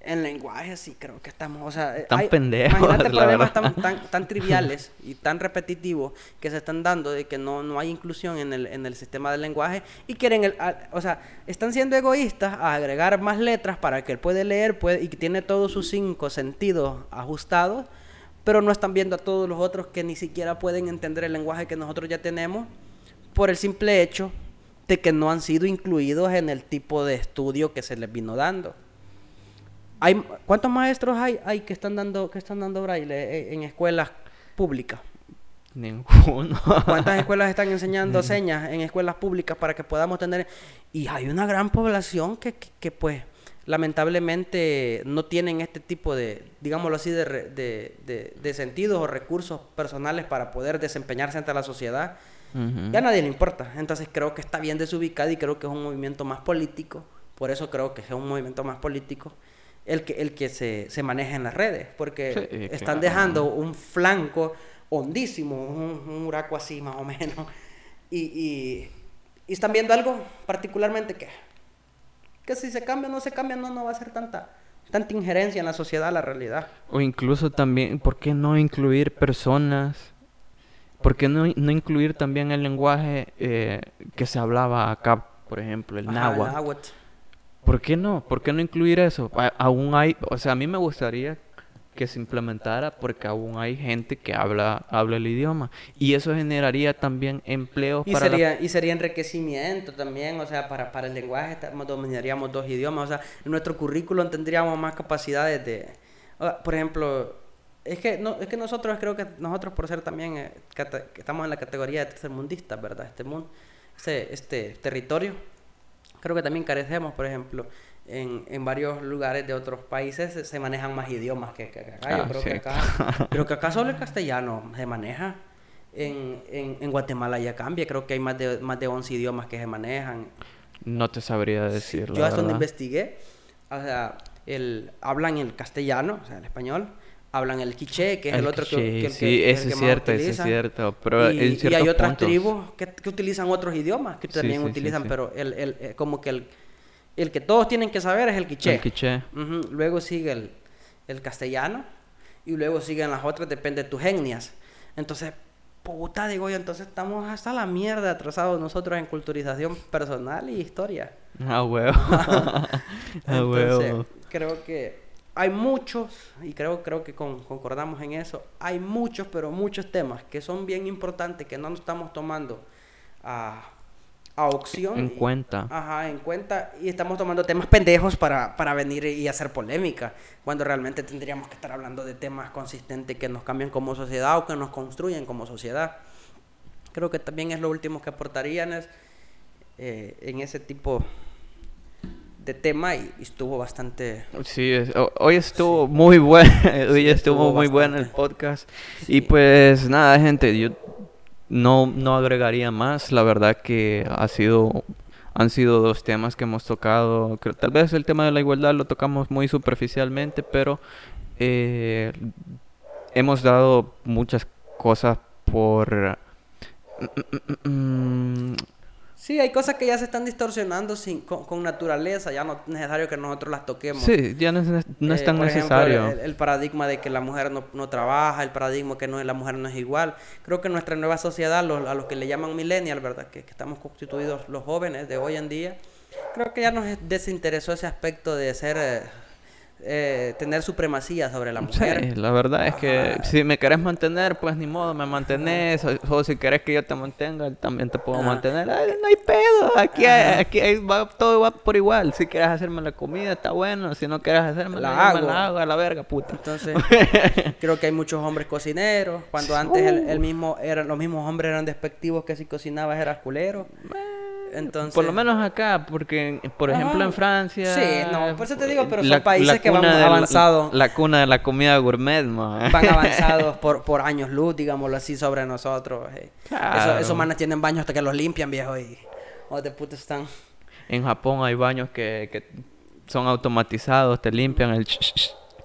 en lenguaje sí creo que estamos, o sea, tan pendejos. Imagínate problemas tan, tan, tan, triviales y tan repetitivos que se están dando de que no, no hay inclusión en el, en el sistema del lenguaje y quieren, el, o sea, están siendo egoístas a agregar más letras para que él puede leer puede, y que tiene todos sus cinco sentidos ajustados, pero no están viendo a todos los otros que ni siquiera pueden entender el lenguaje que nosotros ya tenemos por el simple hecho de que no han sido incluidos en el tipo de estudio que se les vino dando. Hay, ¿Cuántos maestros hay, hay que están dando que están dando braille eh, en escuelas públicas? Ninguno. ¿Cuántas escuelas están enseñando señas en escuelas públicas para que podamos tener? Y hay una gran población que, que, pues lamentablemente no tienen este tipo de, digámoslo así, de, de, de, sentidos o recursos personales para poder desempeñarse ante la sociedad. Ya a nadie le importa. Entonces creo que está bien desubicado y creo que es un movimiento más político. Por eso creo que es un movimiento más político el que, el que se, se maneja en las redes, porque están dejando un flanco hondísimo, un, huraco así más o menos, y, y, están viendo algo particularmente que, que si se cambia o no se cambia, no, no va a ser tanta, tanta injerencia en la sociedad, la realidad. O incluso también, ¿por qué no incluir personas? ¿Por qué no, no incluir también el lenguaje eh, que se hablaba acá, por ejemplo, el náhuatl? ¿Por qué no? ¿Por qué no incluir eso? aún hay, o sea, a mí me gustaría que se implementara porque aún hay gente que habla, habla el idioma y eso generaría también empleos y para sería y sería enriquecimiento también o sea para, para el lenguaje dominaríamos dos idiomas o sea en nuestro currículum tendríamos más capacidades de por ejemplo es que no es que nosotros creo que nosotros por ser también eh, estamos en la categoría de tercermundistas verdad este mundo este, este territorio Creo que también carecemos, por ejemplo, en, en varios lugares de otros países se, manejan más idiomas que, acá. Yo ah, creo, que acá creo que acá solo el castellano se maneja. En, en, en, Guatemala ya cambia, creo que hay más de, más de 11 idiomas que se manejan. No te sabría decir. Yo hasta donde investigué, o sea, el, hablan el castellano, o sea, el español, hablan el quiché, que es el, otro que, que, Sí, ese es cierto, ese es cierto. Pero y, y hay otras tribus que, que, utilizan otros idiomas que también utilizan, pero el, el, eh, como que el, el que todos tienen que saber es el quiché. El quiché. Luego sigue el, el castellano y luego siguen las otras, depende de tus etnias. Entonces, puta, digo yo, entonces estamos hasta la mierda atrasados nosotros en culturización personal y historia. Ah, huevo. ah, huevo. Creo que hay muchos, y creo, creo que concordamos en eso, hay muchos, pero muchos temas que son bien importantes, que no nos estamos tomando a, a opción. En cuenta. Ajá, en cuenta, y estamos tomando temas pendejos para, para venir y hacer polémica, cuando realmente tendríamos que estar hablando de temas consistentes que nos cambian como sociedad o que nos construyen como sociedad. Creo que también es lo último que aportarían es, eh, en ese tipo este tema y, estuvo bastante... Sí, hoy estuvo muy bueno, hoy estuvo, muy bueno el podcast. Y pues nada, gente, yo no, no agregaría más, la verdad que ha sido han sido dos temas que hemos tocado. tal vez el tema de la igualdad lo tocamos muy superficialmente, pero eh, hemos dado muchas cosas por... Sí, hay cosas que ya se están distorsionando sin, con, naturaleza, ya no es necesario que nosotros las toquemos. Sí, ya no es, no es eh, tan necesario. el, paradigma de que la mujer no, no, trabaja, el paradigma que no, la mujer no es igual. Creo que nuestra nueva sociedad, a los que le llaman millennial, ¿verdad? Que, que, estamos constituidos los jóvenes de hoy en día, creo que ya nos desinteresó ese aspecto de ser... Eh, eh, tener supremacía sobre la mujer. Sí, la verdad es que si me querés mantener, pues ni modo, me mantenés. O, si querés que yo te mantenga, también te puedo mantener. no hay pedo, aquí, aquí va, todo va por igual. Si quieres hacerme la comida, está bueno. Si no quieres hacerme la, hago. la hago a la verga, puta. Entonces, creo que hay muchos hombres cocineros. Cuando antes el, mismo era, los mismos hombres eran despectivos que si cocinabas eras culero. Por lo menos acá, porque, por ejemplo, en Francia... Sí, no, por eso te digo, pero son países que van avanzados. La, cuna de la comida gourmet, Van avanzados por, por años luz, digámoslo así, sobre nosotros. Eh. esos manes tienen baños hasta que los limpian, viejo, y... Oh, de puta están... En Japón hay baños que, que son automatizados, te limpian el...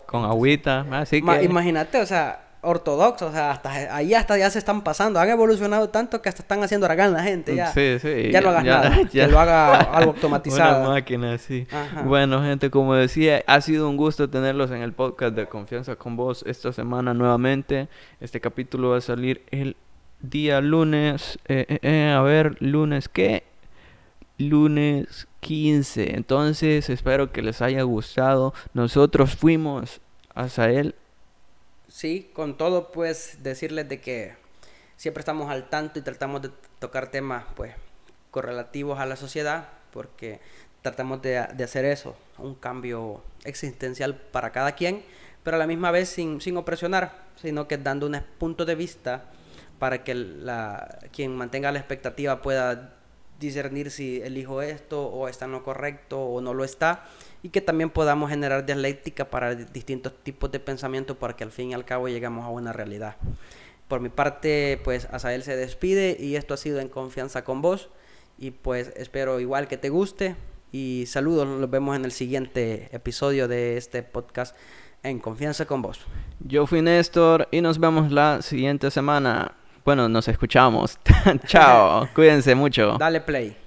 con agüita, así que... Imagínate, o sea ortodoxos, o sea, hasta ahí hasta ya se están pasando, han evolucionado tanto que hasta están haciendo aragán la gente, ya. Sí, sí. Ya no hagas nada, que lo haga algo automatizado. Una máquina, sí. Bueno, gente, como decía, ha sido un gusto tenerlos en el podcast de Confianza con vos esta semana nuevamente. Este capítulo va a salir el día lunes, eh, eh, eh, a ver, lunes qué? Lunes 15. Entonces, espero que les haya gustado. Nosotros fuimos a él sí, con todo, pues decirles de que siempre estamos al tanto y tratamos de tocar temas, pues, correlativos a la sociedad, porque tratamos de, hacer eso, un cambio existencial para cada quien, pero a la misma vez sin, sin opresionar, sino que dando un punto de vista para que la, quien mantenga la expectativa pueda discernir si elijo esto o está en lo correcto o no lo está y que también podamos generar dialéctica para distintos tipos de pensamiento para que al fin y al cabo lleguemos a una realidad. Por mi parte, pues Asael se despide y esto ha sido en confianza con vos y pues espero igual que te guste y saludos, nos vemos en el siguiente episodio de este podcast en confianza con vos. Yo fui Néstor y nos vemos la siguiente semana. Bueno, nos escuchamos. Chao, cuídense mucho. Dale play.